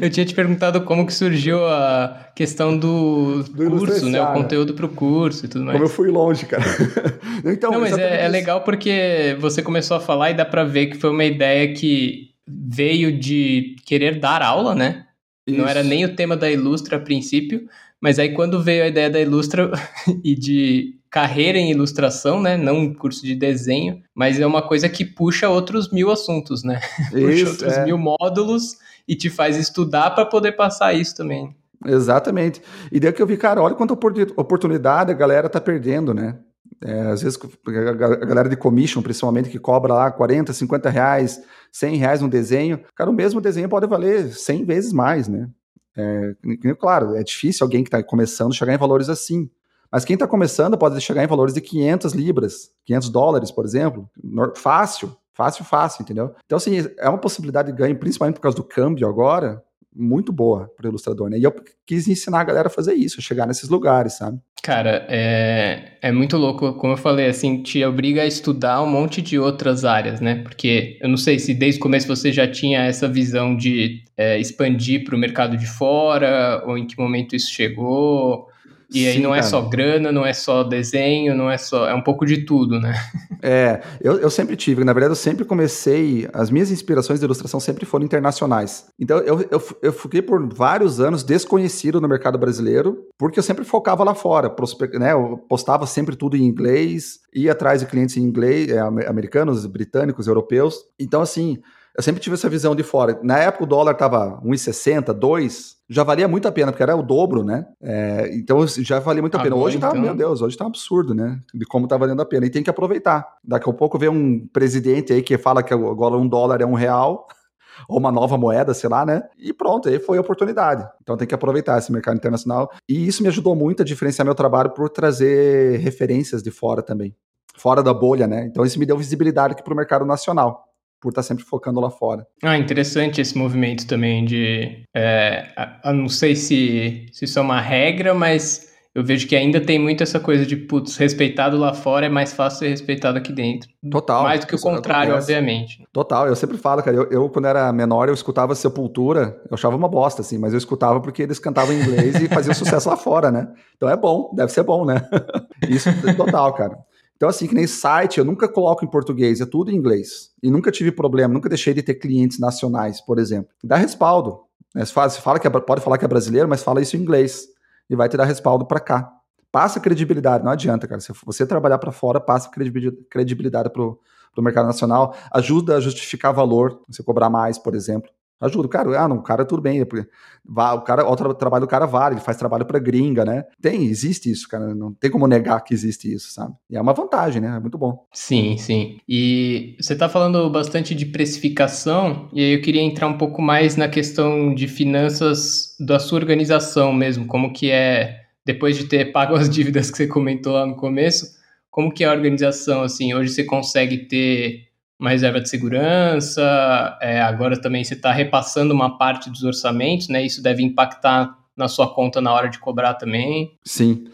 Eu tinha te perguntado como que surgiu a questão do, do curso, né? O conteúdo para o curso e tudo mais. Como eu fui longe, cara. então, Não, mas é, é, legal porque você começou a falar e dá para ver que foi uma ideia que veio de querer dar aula, né? Isso. Não era nem o tema da Ilustra a princípio, mas aí quando veio a ideia da Ilustra e de carreira em ilustração, né? Não um curso de desenho, mas é uma coisa que puxa outros mil assuntos, né? Isso, puxa outros é. mil módulos e te faz estudar para poder passar isso também. Exatamente. E daí que eu vi, cara, olha quanta oportunidade a galera tá perdendo, né? É, às vezes a galera de commission, principalmente, que cobra lá 40, 50 reais, 100 reais um desenho, cara, o mesmo desenho pode valer 100 vezes mais, né? É, claro, é difícil alguém que está começando chegar em valores assim. Mas quem está começando pode chegar em valores de 500 libras, 500 dólares, por exemplo. Fácil, fácil, fácil, entendeu? Então, assim, é uma possibilidade de ganho, principalmente por causa do câmbio agora, muito boa para ilustrador, né? E eu quis ensinar a galera a fazer isso, a chegar nesses lugares, sabe? Cara, é, é muito louco, como eu falei, assim, te obriga a estudar um monte de outras áreas, né? Porque eu não sei se desde o começo você já tinha essa visão de é, expandir para o mercado de fora, ou em que momento isso chegou, e aí Sim, não é só grana, não é só desenho, não é só. É um pouco de tudo, né? É, eu, eu sempre tive, na verdade, eu sempre comecei. As minhas inspirações de ilustração sempre foram internacionais. Então eu, eu, eu fiquei por vários anos desconhecido no mercado brasileiro, porque eu sempre focava lá fora. Né, eu postava sempre tudo em inglês, ia atrás de clientes em inglês, é, americanos, britânicos, europeus. Então, assim, eu sempre tive essa visão de fora. Na época o dólar estava 1,60, 2, já valia muito a pena, porque era o dobro, né? É, então já valia muito a pena. Agora, hoje tá, então... meu Deus, hoje tá um absurdo, né? De como tá valendo a pena. E tem que aproveitar. Daqui a pouco vem um presidente aí que fala que agora um dólar é um real, ou uma nova moeda, sei lá, né? E pronto, aí foi a oportunidade. Então tem que aproveitar esse mercado internacional. E isso me ajudou muito a diferenciar meu trabalho por trazer referências de fora também. Fora da bolha, né? Então isso me deu visibilidade aqui para o mercado nacional por estar sempre focando lá fora. Ah, interessante esse movimento também de. É, eu não sei se, se isso é uma regra, mas eu vejo que ainda tem muito essa coisa de, putz, respeitado lá fora é mais fácil ser respeitado aqui dentro. Total. Mais do que o contrário, acontece. obviamente. Total, eu sempre falo, cara, eu, eu, quando era menor eu escutava Sepultura, eu achava uma bosta, assim, mas eu escutava porque eles cantavam em inglês e faziam sucesso lá fora, né? Então é bom, deve ser bom, né? Isso total, cara. Então, assim, que nem site, eu nunca coloco em português, é tudo em inglês. E nunca tive problema, nunca deixei de ter clientes nacionais, por exemplo. Dá respaldo. Né? Você, fala, você fala que é, pode falar que é brasileiro, mas fala isso em inglês. E vai te dar respaldo para cá. Passa credibilidade, não adianta, cara. Se você trabalhar para fora, passa credibilidade para o mercado nacional. Ajuda a justificar valor, você cobrar mais, por exemplo. Ajuda. Cara, ah, não, o cara tudo bem. É o, cara, o trabalho do cara vale, ele faz trabalho para gringa, né? Tem, existe isso, cara. Não tem como negar que existe isso, sabe? E é uma vantagem, né? É muito bom. Sim, sim. E você tá falando bastante de precificação, e aí eu queria entrar um pouco mais na questão de finanças da sua organização mesmo, como que é, depois de ter pago as dívidas que você comentou lá no começo, como que é a organização, assim, hoje você consegue ter uma reserva de segurança, é, agora também você está repassando uma parte dos orçamentos, né? Isso deve impactar na sua conta na hora de cobrar também. Sim.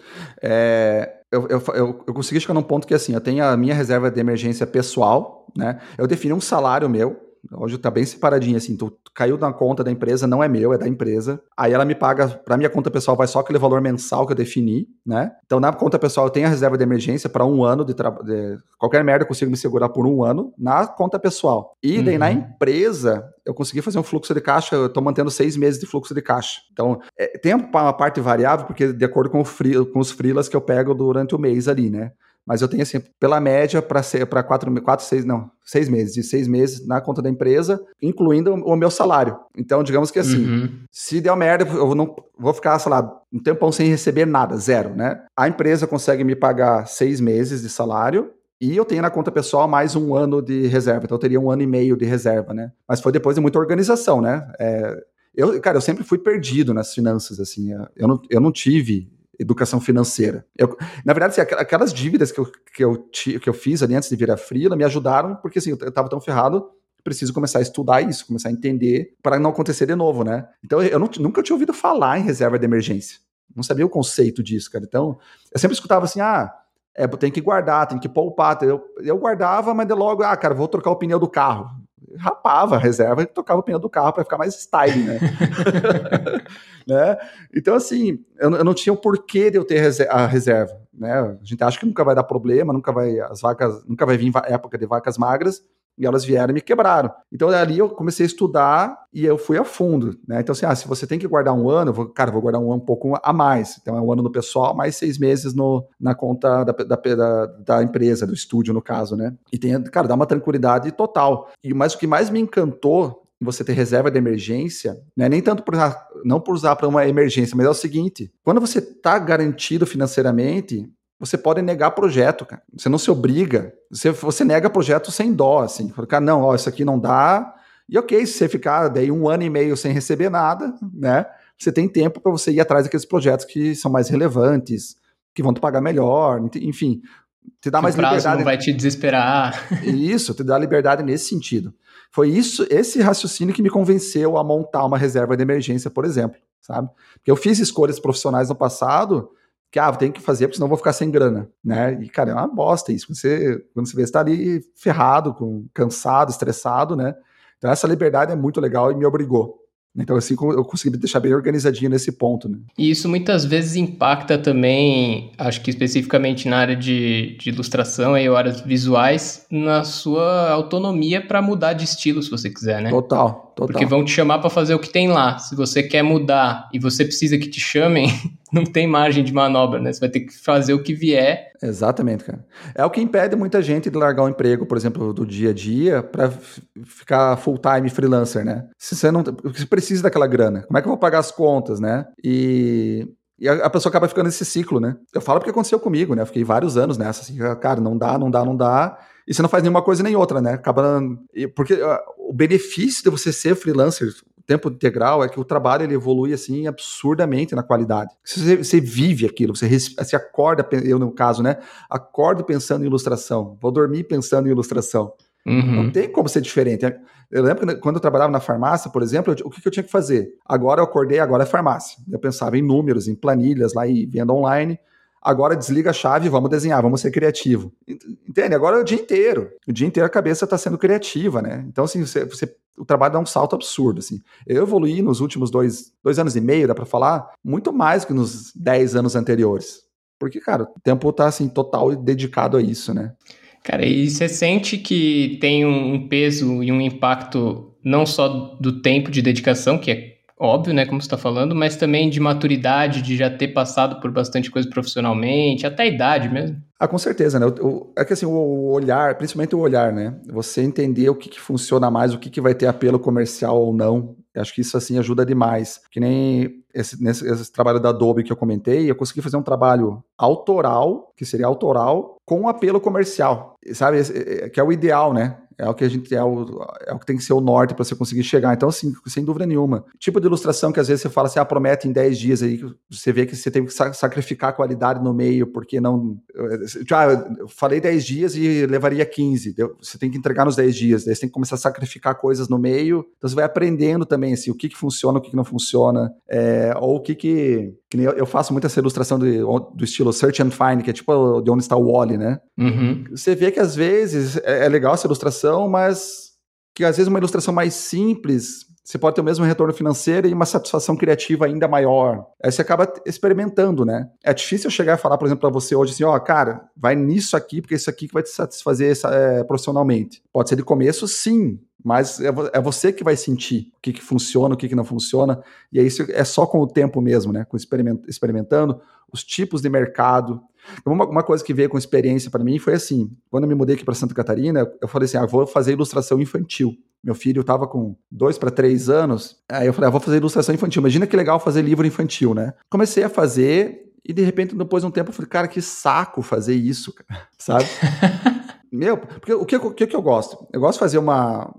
É, eu, eu, eu, eu consegui chegar num ponto que assim, eu tenho a minha reserva de emergência pessoal, né? Eu defini um salário meu, Hoje tá bem separadinho, assim. Tu, caiu na conta da empresa, não é meu, é da empresa. Aí ela me paga, pra minha conta pessoal, vai só aquele valor mensal que eu defini, né? Então na conta pessoal eu tenho a reserva de emergência para um ano de, de, Qualquer merda eu consigo me segurar por um ano na conta pessoal. E daí uhum. na empresa, eu consegui fazer um fluxo de caixa, eu tô mantendo seis meses de fluxo de caixa. Então, é, tem uma parte variável, porque de acordo com, free, com os freelas que eu pego durante o mês ali, né? Mas eu tenho assim, pela média, para ser para quatro, quatro, seis, não, seis meses, de seis meses na conta da empresa, incluindo o meu salário. Então, digamos que assim, uhum. se der merda, eu não vou ficar, sei lá, um tempão sem receber nada, zero, né? A empresa consegue me pagar seis meses de salário. E eu tenho na conta pessoal mais um ano de reserva, então eu teria um ano e meio de reserva, né? Mas foi depois de muita organização, né? É, eu, cara, eu sempre fui perdido nas finanças, assim. Eu não, eu não tive educação financeira. Eu, na verdade, assim, aquelas dívidas que eu, que, eu, que eu fiz ali antes de virar frila me ajudaram, porque assim, eu estava tão ferrado, preciso começar a estudar isso, começar a entender para não acontecer de novo, né? Então, eu não, nunca tinha ouvido falar em reserva de emergência. Não sabia o conceito disso, cara. Então, eu sempre escutava assim, ah, é, tem que guardar, tem que poupar. Eu, eu guardava, mas de logo, ah, cara, vou trocar o pneu do carro rapava a reserva e tocava o pneu do carro para ficar mais style, né? né? Então, assim, eu, eu, não tinha o porquê de eu ter a reserva, né? A gente acha que nunca vai dar problema, nunca vai, as vacas, nunca vai vir época de vacas magras, e elas vieram e me quebraram. Então ali eu comecei a estudar e eu fui a fundo, né? Então assim, ah, se você tem que guardar um ano, vou, cara, vou guardar um ano um pouco a mais. Então é um ano no pessoal, mais seis meses no, na conta da, da, da, da empresa, do estúdio no caso, né? E tem, cara, dá uma tranquilidade total. E mas o que mais me encantou você ter reserva de emergência, né? nem tanto por não por usar para uma emergência, mas é o seguinte: quando você está garantido financeiramente, você pode negar projeto, cara. Você não se obriga. Você, você nega projeto sem dó, assim. Fala, não, ó, isso aqui não dá. E ok, se você ficar daí um ano e meio sem receber nada, né? Você tem tempo para você ir atrás daqueles projetos que são mais relevantes, que vão te pagar melhor, enfim. Te dá que mais o prazo liberdade. não vai te desesperar. Isso, te dá liberdade nesse sentido. Foi isso, esse raciocínio que me convenceu a montar uma reserva de emergência, por exemplo, sabe? Porque eu fiz escolhas profissionais no passado que ah, tem que fazer, porque senão vou ficar sem grana, né? E, cara, é uma bosta isso. Você, quando você vê, você tá ali ferrado, com, cansado, estressado, né? Então essa liberdade é muito legal e me obrigou. Então, assim, eu consegui deixar bem organizadinho nesse ponto, né? E isso muitas vezes impacta também, acho que especificamente na área de, de ilustração e horas visuais, na sua autonomia para mudar de estilo, se você quiser, né? Total, total. Porque vão te chamar para fazer o que tem lá. Se você quer mudar e você precisa que te chamem, não tem margem de manobra, né? Você vai ter que fazer o que vier. Exatamente, cara. É o que impede muita gente de largar o emprego, por exemplo, do dia a dia, para ficar full-time freelancer, né? Se você não. Você precisa daquela grana. Como é que eu vou pagar as contas, né? E. E a, pessoa acaba ficando nesse ciclo, né? Eu falo porque aconteceu comigo, né? Eu fiquei vários anos nessa, assim, cara, não dá, não dá, não dá. E você não faz nenhuma coisa nem outra, né? Acaba. Porque uh, o benefício de você ser freelancer, tempo integral é que o trabalho ele evolui assim absurdamente na qualidade. Você, você vive aquilo, você, você acorda, eu no caso, né? Acordo pensando em ilustração, vou dormir pensando em ilustração. Uhum. Não tem como ser diferente. Eu lembro que quando eu trabalhava na farmácia, por exemplo, eu, o que, que, eu tinha que fazer? Agora eu acordei, agora é farmácia. Eu pensava em números, em planilhas lá e venda online. Agora desliga a chave, vamos desenhar, vamos ser criativo. Entende? Agora é o dia inteiro. O dia inteiro a cabeça está sendo criativa, né? Então, assim, você, você o trabalho dá um salto absurdo, assim. Eu evoluí nos últimos dois, dois anos e meio, dá para falar, muito mais que nos dez anos anteriores. Porque, cara, o tempo tá, assim, total dedicado a isso, né? Cara, e você sente que tem um peso e um impacto não só do tempo de dedicação, que é óbvio, né, como você está falando, mas também de maturidade, de já ter passado por bastante coisa profissionalmente, até a idade mesmo. Ah, com certeza, né? O, o, é que assim, o olhar, principalmente o olhar, né? Você entender o que, que funciona mais, o que, que vai ter apelo comercial ou não. Acho que isso assim ajuda demais. Que nem esse, nesse, esse trabalho da Adobe que eu comentei, eu consegui fazer um trabalho autoral, que seria autoral, com um apelo comercial. Sabe? É, que é o ideal, né? É o que a gente é o, é o que tem que ser o norte para você conseguir chegar. Então, assim, sem dúvida nenhuma. Tipo de ilustração que às vezes você fala assim, ah, promete em 10 dias aí, você vê que você tem que sacrificar a qualidade no meio, porque não. Já, eu falei 10 dias e levaria 15. Você tem que entregar nos 10 dias. Daí você tem que começar a sacrificar coisas no meio. Então você vai aprendendo também assim, o que, que funciona, o que, que não funciona. É, ou o que que. que eu faço muito essa ilustração do, do estilo Search and Find, que é tipo de onde está o Wally, né? Uhum. Você vê que às vezes é, é legal essa ilustração, mas que às vezes uma ilustração mais simples você pode ter o mesmo retorno financeiro e uma satisfação criativa ainda maior. Aí você acaba experimentando, né? É difícil eu chegar e falar, por exemplo, para você hoje assim, ó, cara, vai nisso aqui, porque isso aqui que vai te satisfazer é, profissionalmente. Pode ser de começo, sim, mas é, é você que vai sentir o que, que funciona, o que, que não funciona, e é isso é só com o tempo mesmo, né? Com experiment, experimentando os tipos de mercado. Uma, uma coisa que veio com experiência para mim foi assim: quando eu me mudei aqui para Santa Catarina, eu falei assim, ah, vou fazer ilustração infantil. Meu filho estava com dois para três anos, aí eu falei, ah, vou fazer ilustração infantil. Imagina que legal fazer livro infantil, né? Comecei a fazer e de repente, depois de um tempo, eu falei, cara, que saco fazer isso, cara, sabe? Meu, porque o que, o que, que eu gosto? Eu gosto de fazer uma.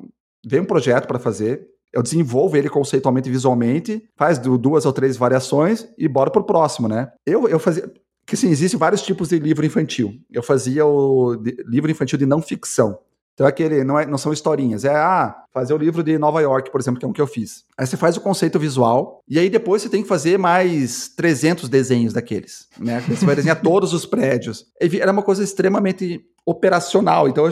Vem um projeto para fazer, eu desenvolvo ele conceitualmente e visualmente, faz duas ou três variações e bora pro próximo, né? Eu, eu fazia. Que sim, existem vários tipos de livro infantil. Eu fazia o livro infantil de não ficção. Então, aquele não, é, não são historinhas. É, ah, fazer o livro de Nova York, por exemplo, que é um que eu fiz. Aí você faz o conceito visual, e aí depois você tem que fazer mais 300 desenhos daqueles, né? Você vai desenhar todos os prédios. Era uma coisa extremamente operacional. Então, eu,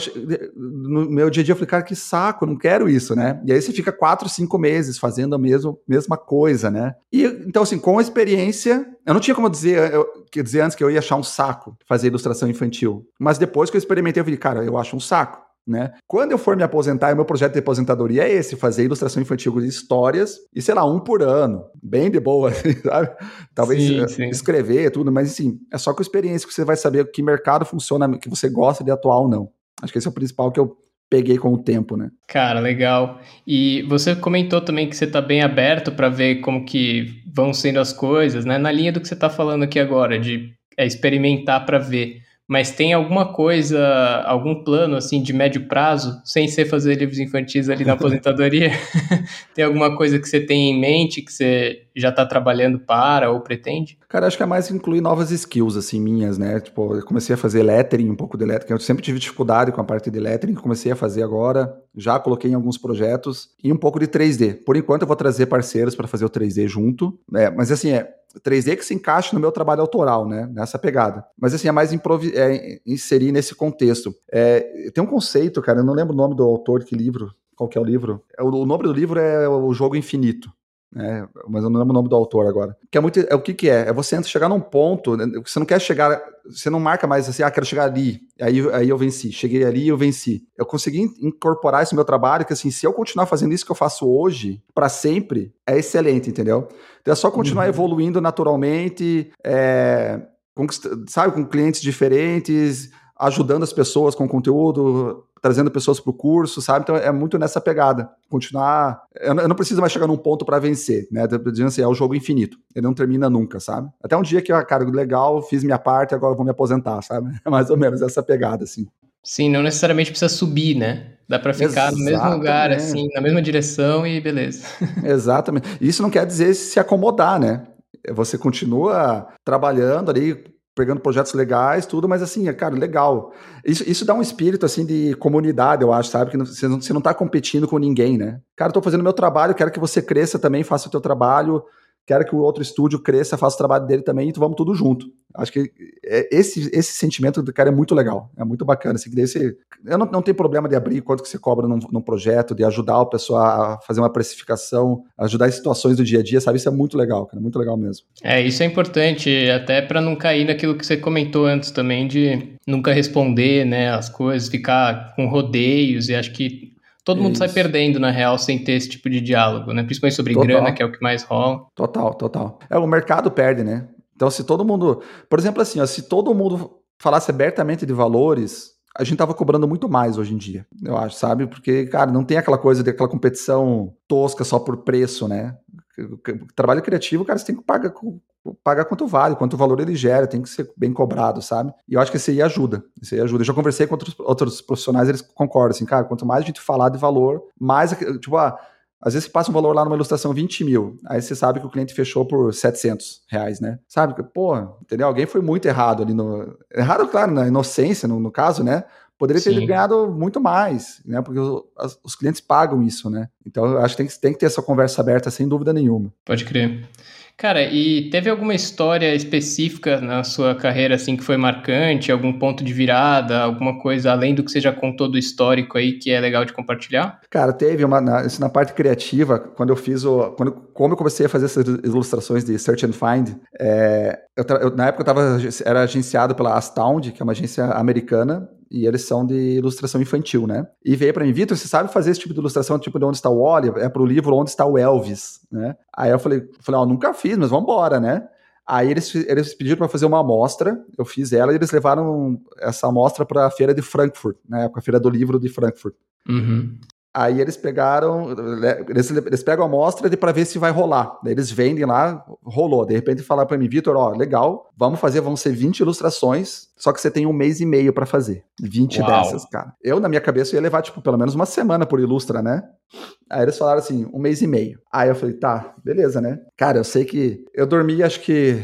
no meu dia a dia, eu falei, cara, que saco, não quero isso, né? E aí você fica quatro, cinco meses fazendo a mesma, mesma coisa, né? E, então, assim, com a experiência, eu não tinha como dizer, eu, dizer antes que eu ia achar um saco fazer ilustração infantil. Mas depois que eu experimentei, eu falei, cara, eu acho um saco. Né? Quando eu for me aposentar, o meu projeto de aposentadoria é esse: fazer ilustração infantil de histórias e, sei lá, um por ano, bem de boa, assim, sabe? Talvez sim, sim. escrever tudo, mas assim, é só com experiência que você vai saber que mercado funciona, que você gosta de atuar ou não. Acho que esse é o principal que eu peguei com o tempo, né? Cara, legal. E você comentou também que você está bem aberto para ver como que vão sendo as coisas, né? Na linha do que você está falando aqui agora, de é, experimentar para ver mas tem alguma coisa, algum plano assim de médio prazo, sem ser fazer livros infantis ali na aposentadoria? tem alguma coisa que você tem em mente que você já está trabalhando para ou pretende? Cara, acho que é mais incluir novas skills assim minhas, né? Tipo, eu comecei a fazer lettering, um pouco de lettering. Eu sempre tive dificuldade com a parte de lettering, comecei a fazer agora, já coloquei em alguns projetos e um pouco de 3D. Por enquanto eu vou trazer parceiros para fazer o 3D junto, é, mas assim, é 3D que se encaixa no meu trabalho autoral, né? Nessa pegada. Mas assim, é mais é, inserir nesse contexto. É, tem um conceito, cara, eu não lembro o nome do autor, que livro, qual que é o livro. É, o nome do livro é O Jogo Infinito. É, mas eu não lembro o nome do autor agora. Que é muito. É, o que, que é? É você chegar num ponto. Né, você não quer chegar. Você não marca mais assim, ah, quero chegar ali. Aí, aí eu venci. Cheguei ali e eu venci. Eu consegui incorporar esse meu trabalho, que assim, se eu continuar fazendo isso que eu faço hoje, para sempre, é excelente, entendeu? Então é só continuar uhum. evoluindo naturalmente, é, sabe, com clientes diferentes, ajudando as pessoas com conteúdo, trazendo pessoas para o curso, sabe? Então é muito nessa pegada. Continuar. Eu não, preciso mais chegar num ponto para vencer, né? Dizendo assim, é o jogo infinito. Ele não termina nunca, sabe? Até um dia que, ah, cara, legal, fiz minha parte, agora vou me aposentar, sabe? É mais ou menos essa pegada, assim. Sim, não necessariamente precisa subir, né? Dá para ficar Exatamente. no mesmo lugar, assim, na mesma direção e beleza. Exatamente. Isso não quer dizer se acomodar, né? Você continua trabalhando ali, pegando projetos legais, tudo, mas assim, cara, legal. Isso, isso dá um espírito, assim, de comunidade, eu acho, sabe? Que você não, você não tá competindo com ninguém, né? Cara, eu tô fazendo meu trabalho, quero que você cresça também, faça o teu trabalho, quero que o outro estúdio cresça, faça o trabalho dele também, então vamos tudo junto. Acho que é, esse, esse sentimento do cara é muito legal, é muito bacana. Assim, eu não, não tenho problema de abrir quanto que você cobra num, num, projeto, de ajudar o pessoal a fazer uma precificação, ajudar em situações do dia a dia, sabe? Isso é muito legal, cara, muito legal mesmo. É, isso é importante, até para não cair naquilo que você comentou antes também, de nunca responder né, as coisas, ficar com rodeios, e acho que todo mundo sai perdendo, na real, sem ter esse tipo de diálogo, né? Principalmente sobre total. grana, que é o que mais rola. Total, total. É, o mercado perde, né? Então, se todo mundo. Por exemplo, assim, ó, se todo mundo falasse abertamente de valores, a gente tava cobrando muito mais hoje em dia, eu acho, sabe? Porque, cara, não tem aquela coisa de aquela competição tosca só por preço, né? Trabalho criativo, cara, você tem que pagar, pagar quanto vale, quanto valor ele gera, tem que ser bem cobrado, sabe? E eu acho que isso aí ajuda, isso aí ajuda. Eu já conversei com outros, outros profissionais, eles concordam, assim, cara, quanto mais a gente falar de valor, mais, tipo, ah, às vezes você passa um valor lá numa ilustração 20 mil, aí você sabe que o cliente fechou por 700 reais, né? Sabe? Pô, entendeu? Alguém foi muito errado ali no... Errado, claro, na inocência, no, no caso, né? Poderia Sim. ter ganhado muito mais, né? Porque os, os, clientes pagam isso, né? Então eu acho que tem, que tem que ter essa conversa aberta sem dúvida nenhuma. Pode crer. Cara, e teve alguma história específica na sua carreira assim que foi marcante, algum ponto de virada, alguma coisa além do que você já contou do histórico aí que é legal de compartilhar? Cara, teve uma na, isso na parte criativa, quando eu fiz o quando como eu comecei a fazer essas ilustrações de Search and Find, é, eu, eu, na época eu tava, era agenciado pela Astound, que é uma agência americana, e eles são de ilustração infantil, né? E veio para mim, Vitor, você sabe fazer esse tipo de ilustração, tipo de onde está o Oliver? É pro livro Onde está o Elvis, né? Aí eu falei, falei, ó, oh, nunca fiz, mas vamos embora, né? Aí eles, eles pediram para fazer uma amostra, eu fiz ela e eles levaram essa amostra para a feira de Frankfurt, né? A feira do livro de Frankfurt. Uhum. Aí eles pegaram, eles, eles pegam a amostra para ver se vai rolar. Daí eles vendem lá, rolou. De repente falaram para mim, Vitor, ó, legal, vamos fazer, vão ser 20 ilustrações, só que você tem um mês e meio para fazer. 20 Uau. dessas, cara. Eu, na minha cabeça, ia levar, tipo, pelo menos uma semana por ilustra, né? Aí eles falaram assim, um mês e meio. Aí eu falei, tá, beleza, né? Cara, eu sei que eu dormi, acho que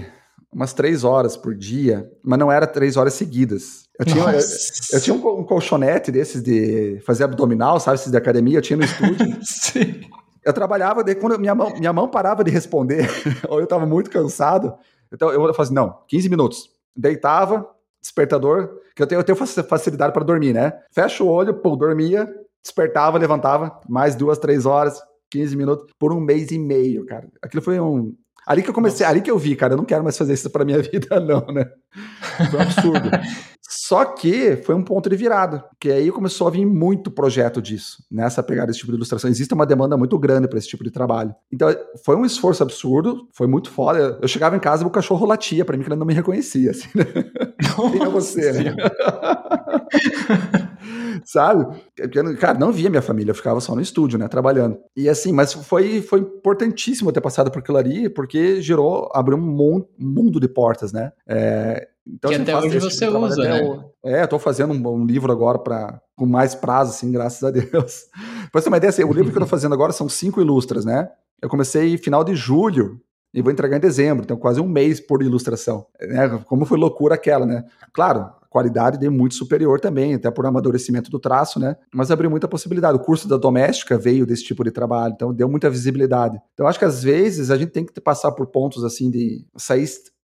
umas três horas por dia, mas não era três horas seguidas. Eu tinha, eu, eu, tinha um, um, colchonete desses de fazer abdominal, sabe? Esses de academia, eu tinha no estúdio. Sim. Eu trabalhava, daí quando minha mão, minha mão parava de responder, ou eu estava muito cansado, então eu falava assim, não, 15 minutos. Deitava, despertador, que eu tenho, eu tenho facilidade para dormir, né? Fecha o olho, pô, dormia, despertava, levantava, mais duas, três horas, 15 minutos, por um mês e meio, cara. Aquilo foi um, Ali que eu comecei, Nossa. ali que eu vi, cara, eu não quero mais fazer isso para minha vida, não, né? Foi um absurdo. Só que foi um ponto de virada, que aí começou a vir muito projeto disso, nessa pegada desse tipo de ilustração. Existe uma demanda muito grande para esse tipo de trabalho. Então, foi um esforço absurdo, foi muito foda. Eu chegava em casa e o cachorro latia para mim, que ele não me reconhecia, assim, né? Quem é você, né? sabe? Cara, não via minha família, eu ficava só no estúdio, né, trabalhando. E assim, mas foi, foi importantíssimo ter passado por aquilo ali, porque gerou, abriu um mundo de portas, né? É, então, que assim, até hoje você tipo usa, né? O, é, eu tô fazendo um, um livro agora para com mais prazo, assim, graças a Deus. pra você ter uma ideia, assim, o livro que eu tô fazendo agora são cinco ilustras, né? Eu comecei final de julho e vou entregar em dezembro, então quase um mês por ilustração. Né? Como foi loucura aquela, né? Claro, qualidade deu muito superior também, até por amadurecimento do traço, né? Mas abriu muita possibilidade. O curso da doméstica veio desse tipo de trabalho, então deu muita visibilidade. Então acho que às vezes a gente tem que passar por pontos assim de sair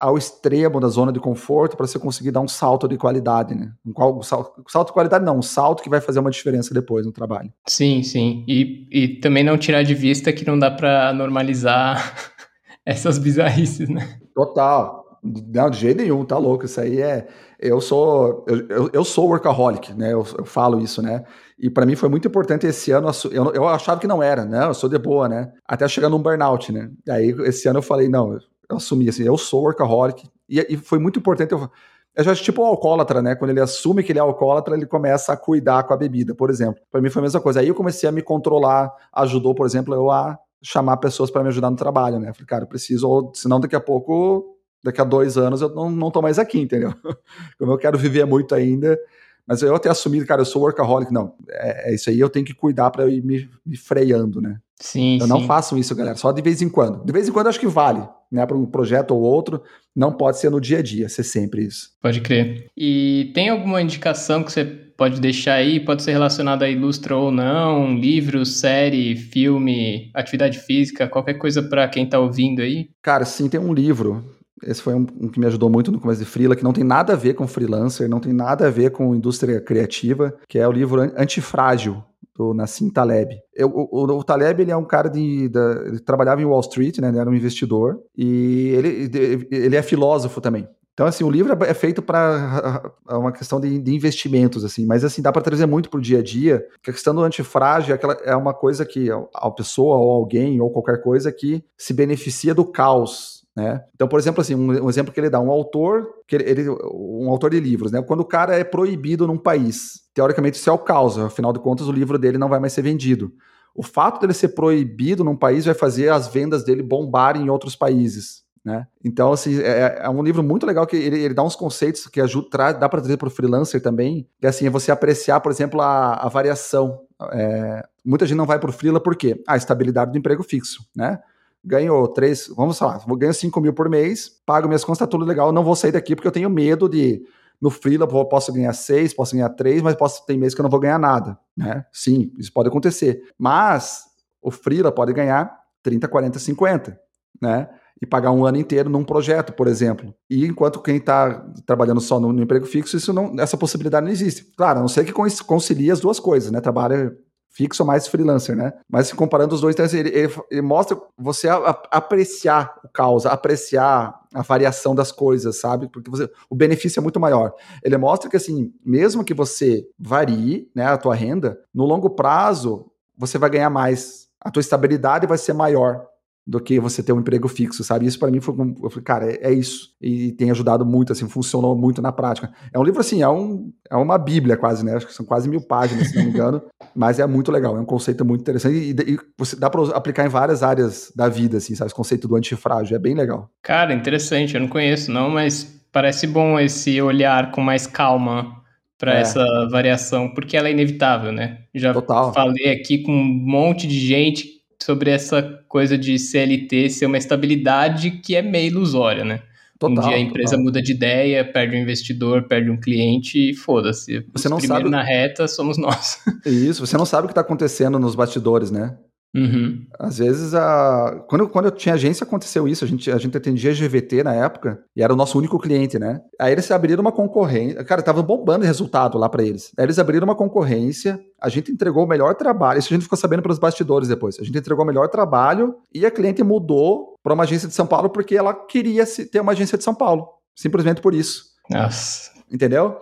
ao extremo da zona de conforto para você conseguir dar um salto de qualidade, né? Um, um salto, salto, de qualidade não, um salto que vai fazer uma diferença depois no trabalho. Sim, sim. E, e também não tirar de vista que não dá para normalizar essas bizarrices, né? Total. Não, de jeito nenhum, tá louco. Isso aí é. Eu sou. Eu, eu, eu sou workaholic, né? Eu, eu, falo isso, né? E para mim foi muito importante esse ano. Eu, eu achava que não era, né? Eu sou de boa, né? Até chegar num burnout, né? Aí esse ano eu falei, não, eu assumi assim, eu sou workaholic. E, e foi muito importante. Eu, eu já tipo o alcoólatra, né? Quando ele assume que ele é alcoólatra, ele começa a cuidar com a bebida, por exemplo. Para mim foi a mesma coisa. Aí eu comecei a me controlar, ajudou, por exemplo, eu a chamar pessoas para me ajudar no trabalho, né? Falei, cara, eu preciso, ou senão daqui a pouco daqui a dois anos eu não, não tô mais aqui, entendeu? Como eu quero viver muito ainda, mas eu até assumido, cara, eu sou workaholic, não, é, é isso aí, eu tenho que cuidar para ir me, me, freando, né? Sim, então sim. não façam isso, galera, só de vez em quando. De vez em quando acho que vale, né, para um projeto ou outro, não pode ser no dia a dia, ser sempre isso. Pode crer. E tem alguma indicação que você pode deixar aí, pode ser relacionado a Ilustra ou não, livro, série, filme, atividade física, qualquer coisa para quem tá ouvindo aí? Cara, sim, tem um livro esse foi um, um, que me ajudou muito no começo de Freela, que não tem nada a ver com freelancer, não tem nada a ver com indústria criativa, que é o livro Antifrágil, do Nassim Taleb. Eu, o, o, Taleb ele é um cara de, ele trabalhava em Wall Street, né? Ele era um investidor e ele, ele é filósofo também. Então, assim, o livro é feito para é uma questão de, de, investimentos, assim, mas assim, dá para trazer muito pro dia a dia, que a questão do antifrágil é, aquela, é uma coisa que a pessoa ou alguém ou qualquer coisa que se beneficia do caos, né? Então, por exemplo, assim, um, um, exemplo que ele dá, um autor, que ele, ele, um autor de livros, né? Quando o cara é proibido num país, teoricamente isso é o caos, afinal de contas o livro dele não vai mais ser vendido. O fato dele ser proibido num país vai fazer as vendas dele bombarem em outros países. Né? Então, assim, é, é, um livro muito legal que ele, ele dá uns conceitos que ajuda, dá para trazer para o freelancer também, que assim, é você apreciar, por exemplo, a, a variação. É, muita gente não vai para o freela por quê? A estabilidade do emprego fixo, né? Ganhou três, vamos lá, ganhar 5 mil por mês, pago minhas contas, tá tudo legal, não vou sair daqui porque eu tenho medo de no freela posso ganhar seis, posso ganhar três, mas posso ter meses que eu não vou ganhar nada, né? Sim, isso pode acontecer. Mas o freela pode ganhar 30, 40, 50, né? E pagar um ano inteiro num projeto, por exemplo. E enquanto quem está trabalhando só no, no, emprego fixo, isso não, essa possibilidade não existe. Claro, a não ser que concilie as duas coisas, né? Trabalha fixo mais freelancer, né? Mas comparando os dois, então, ele, ele, ele, mostra você a, a, apreciar o caos, apreciar a variação das coisas, sabe? Porque você, o benefício é muito maior. Ele mostra que assim, mesmo que você varie, né, a tua renda, no longo prazo você vai ganhar mais, a tua estabilidade vai ser maior, do que você ter um emprego fixo, sabe? Isso para mim foi, eu falei, cara, é, é, isso. E tem ajudado muito, assim, funcionou muito na prática. É um livro, assim, é, um, é uma bíblia quase, né? Acho que são quase mil páginas, se não me engano. mas é muito legal, é um conceito muito interessante e, e você dá para aplicar em várias áreas da vida, assim, sabe? Esse conceito do antifrágil, é bem legal. Cara, interessante, eu não conheço não, mas parece bom esse olhar com mais calma para é. essa variação, porque ela é inevitável, né? Já Total. falei aqui com um monte de gente sobre essa coisa de CLT ser uma estabilidade que é meio ilusória, né? Total, um dia a empresa total. muda de ideia, perde um investidor, perde um cliente e foda-se. Você não sabe na reta somos nós. Isso, você não sabe o que está acontecendo nos bastidores, né? Uhum. Às vezes, a... quando, quando eu tinha agência, aconteceu isso. A gente, a gente atendia GVT na época e era o nosso único cliente, né? Aí eles abriram uma concorrência. Cara, tava bombando resultado lá para eles. Aí eles abriram uma concorrência, a gente entregou o melhor trabalho. Isso a gente ficou sabendo pelos bastidores depois. A gente entregou o melhor trabalho e a cliente mudou para uma agência de São Paulo porque ela queria ter uma agência de São Paulo. Simplesmente por isso. Nossa. Entendeu?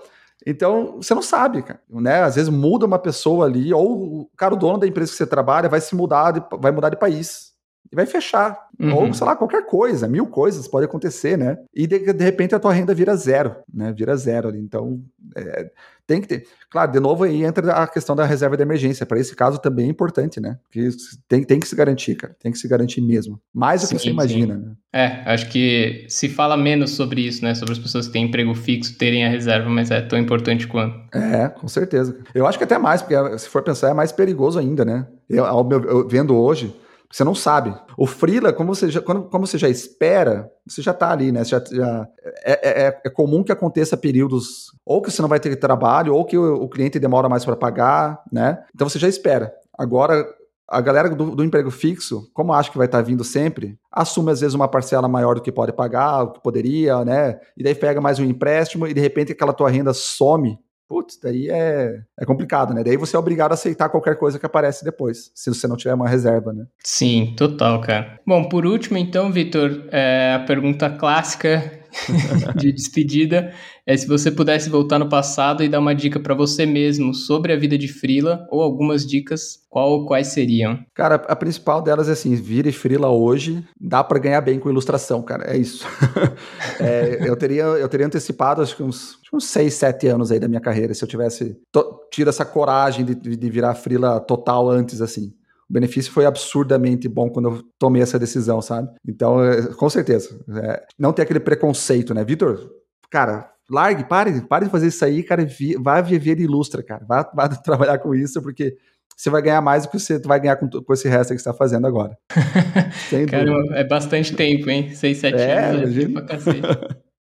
Então, você não sabe, cara, né? Às vezes muda uma pessoa ali, ou o cara, o dono da empresa que você trabalha, vai se mudar, de, vai mudar de país e vai fechar. Uhum. Ou, sei lá, qualquer coisa, mil coisas pode acontecer, né? E de, de repente a tua renda vira zero, né? Vira zero ali. Então, é, tem que ter. Claro, de novo aí entra a questão da reserva de emergência. Para esse caso também é importante, né? Porque tem, tem que se garantir, cara. Tem que se garantir mesmo. Mais do sim, que você imagina, né? É, acho que se fala menos sobre isso, né? Sobre as pessoas que têm emprego fixo terem a reserva, mas é tão importante quanto. É, com certeza. Eu acho que até mais, porque se for pensar, é mais perigoso ainda, né? Eu, ao meu, eu vendo hoje você não sabe. O freela, como você já, quando, como você já espera, você já está ali, né? Já, já é, é, é, comum que aconteça períodos ou que você não vai ter trabalho, ou que o, o cliente demora mais para pagar, né? Então você já espera. Agora, a galera do, do, emprego fixo, como acha que vai estar tá vindo sempre, assume às vezes uma parcela maior do que pode pagar, o que poderia, né? E daí pega mais um empréstimo e de repente aquela tua renda some putz, daí é, é complicado, né? Daí você é obrigado a aceitar qualquer coisa que aparece depois, se você não tiver uma reserva, né? Sim, total, cara. Bom, por último, então, Vitor, é a pergunta clássica de despedida é se você pudesse voltar no passado e dar uma dica para você mesmo sobre a vida de frila ou algumas dicas, qual quais seriam? Cara, a principal delas é assim, vire frila hoje, dá para ganhar bem com ilustração, cara, é isso. é, eu teria eu teria antecipado acho que uns uns 6, 7 anos aí da minha carreira, se eu tivesse tido essa coragem de, de virar frila total antes assim. O benefício foi absurdamente bom quando eu tomei essa decisão, sabe? Então, é, com certeza. É, não ter aquele preconceito, né? Vitor, cara, largue, pare, pare de fazer isso aí, cara. Vi, vá viver ilustra, cara. Vá, vá trabalhar com isso, porque você vai ganhar mais do que você vai ganhar com, com esse resto que você está fazendo agora. cara, é bastante tempo, hein? Seis, sete é, anos é pra cacete.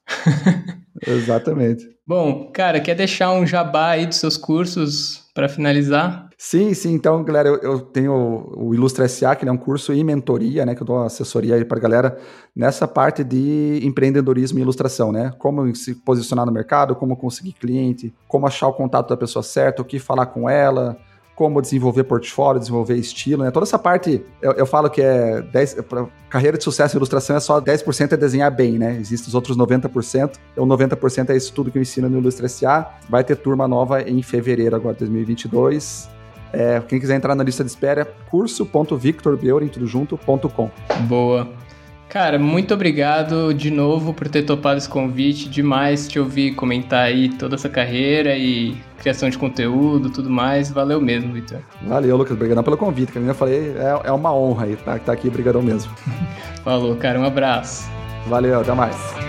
Exatamente. Bom, cara, quer deixar um jabá aí dos seus cursos para finalizar? Sim, sim. Então, galera, eu, eu, tenho o Ilustra SA, que é um curso e mentoria, né? Que eu dou assessoria aí para galera nessa parte de empreendedorismo e ilustração, né? Como se posicionar no mercado, como conseguir cliente, como achar o contato da pessoa certa, o que falar com ela, como desenvolver portfólio, desenvolver estilo, né? Toda essa parte, eu, eu falo que é 10, pra carreira de sucesso em ilustração é só 10% é desenhar bem, né? Existem os outros 90%, então 90% é isso tudo que eu ensino no Ilustra SA. Vai ter turma nova em fevereiro agora, 2022. É, quem quiser entrar na lista de espera, curso.victorbeuren.com. Boa. Cara, muito obrigado de novo por ter topado esse convite. Demais te ouvir comentar aí toda essa carreira e criação de conteúdo, tudo mais. Valeu mesmo, Vitor. Valeu, Lucas. Obrigadão pelo convite. Como eu falei, é, é uma honra aí tá, tá aqui. Obrigadão mesmo. Falou, cara. Um abraço. Valeu, até mais.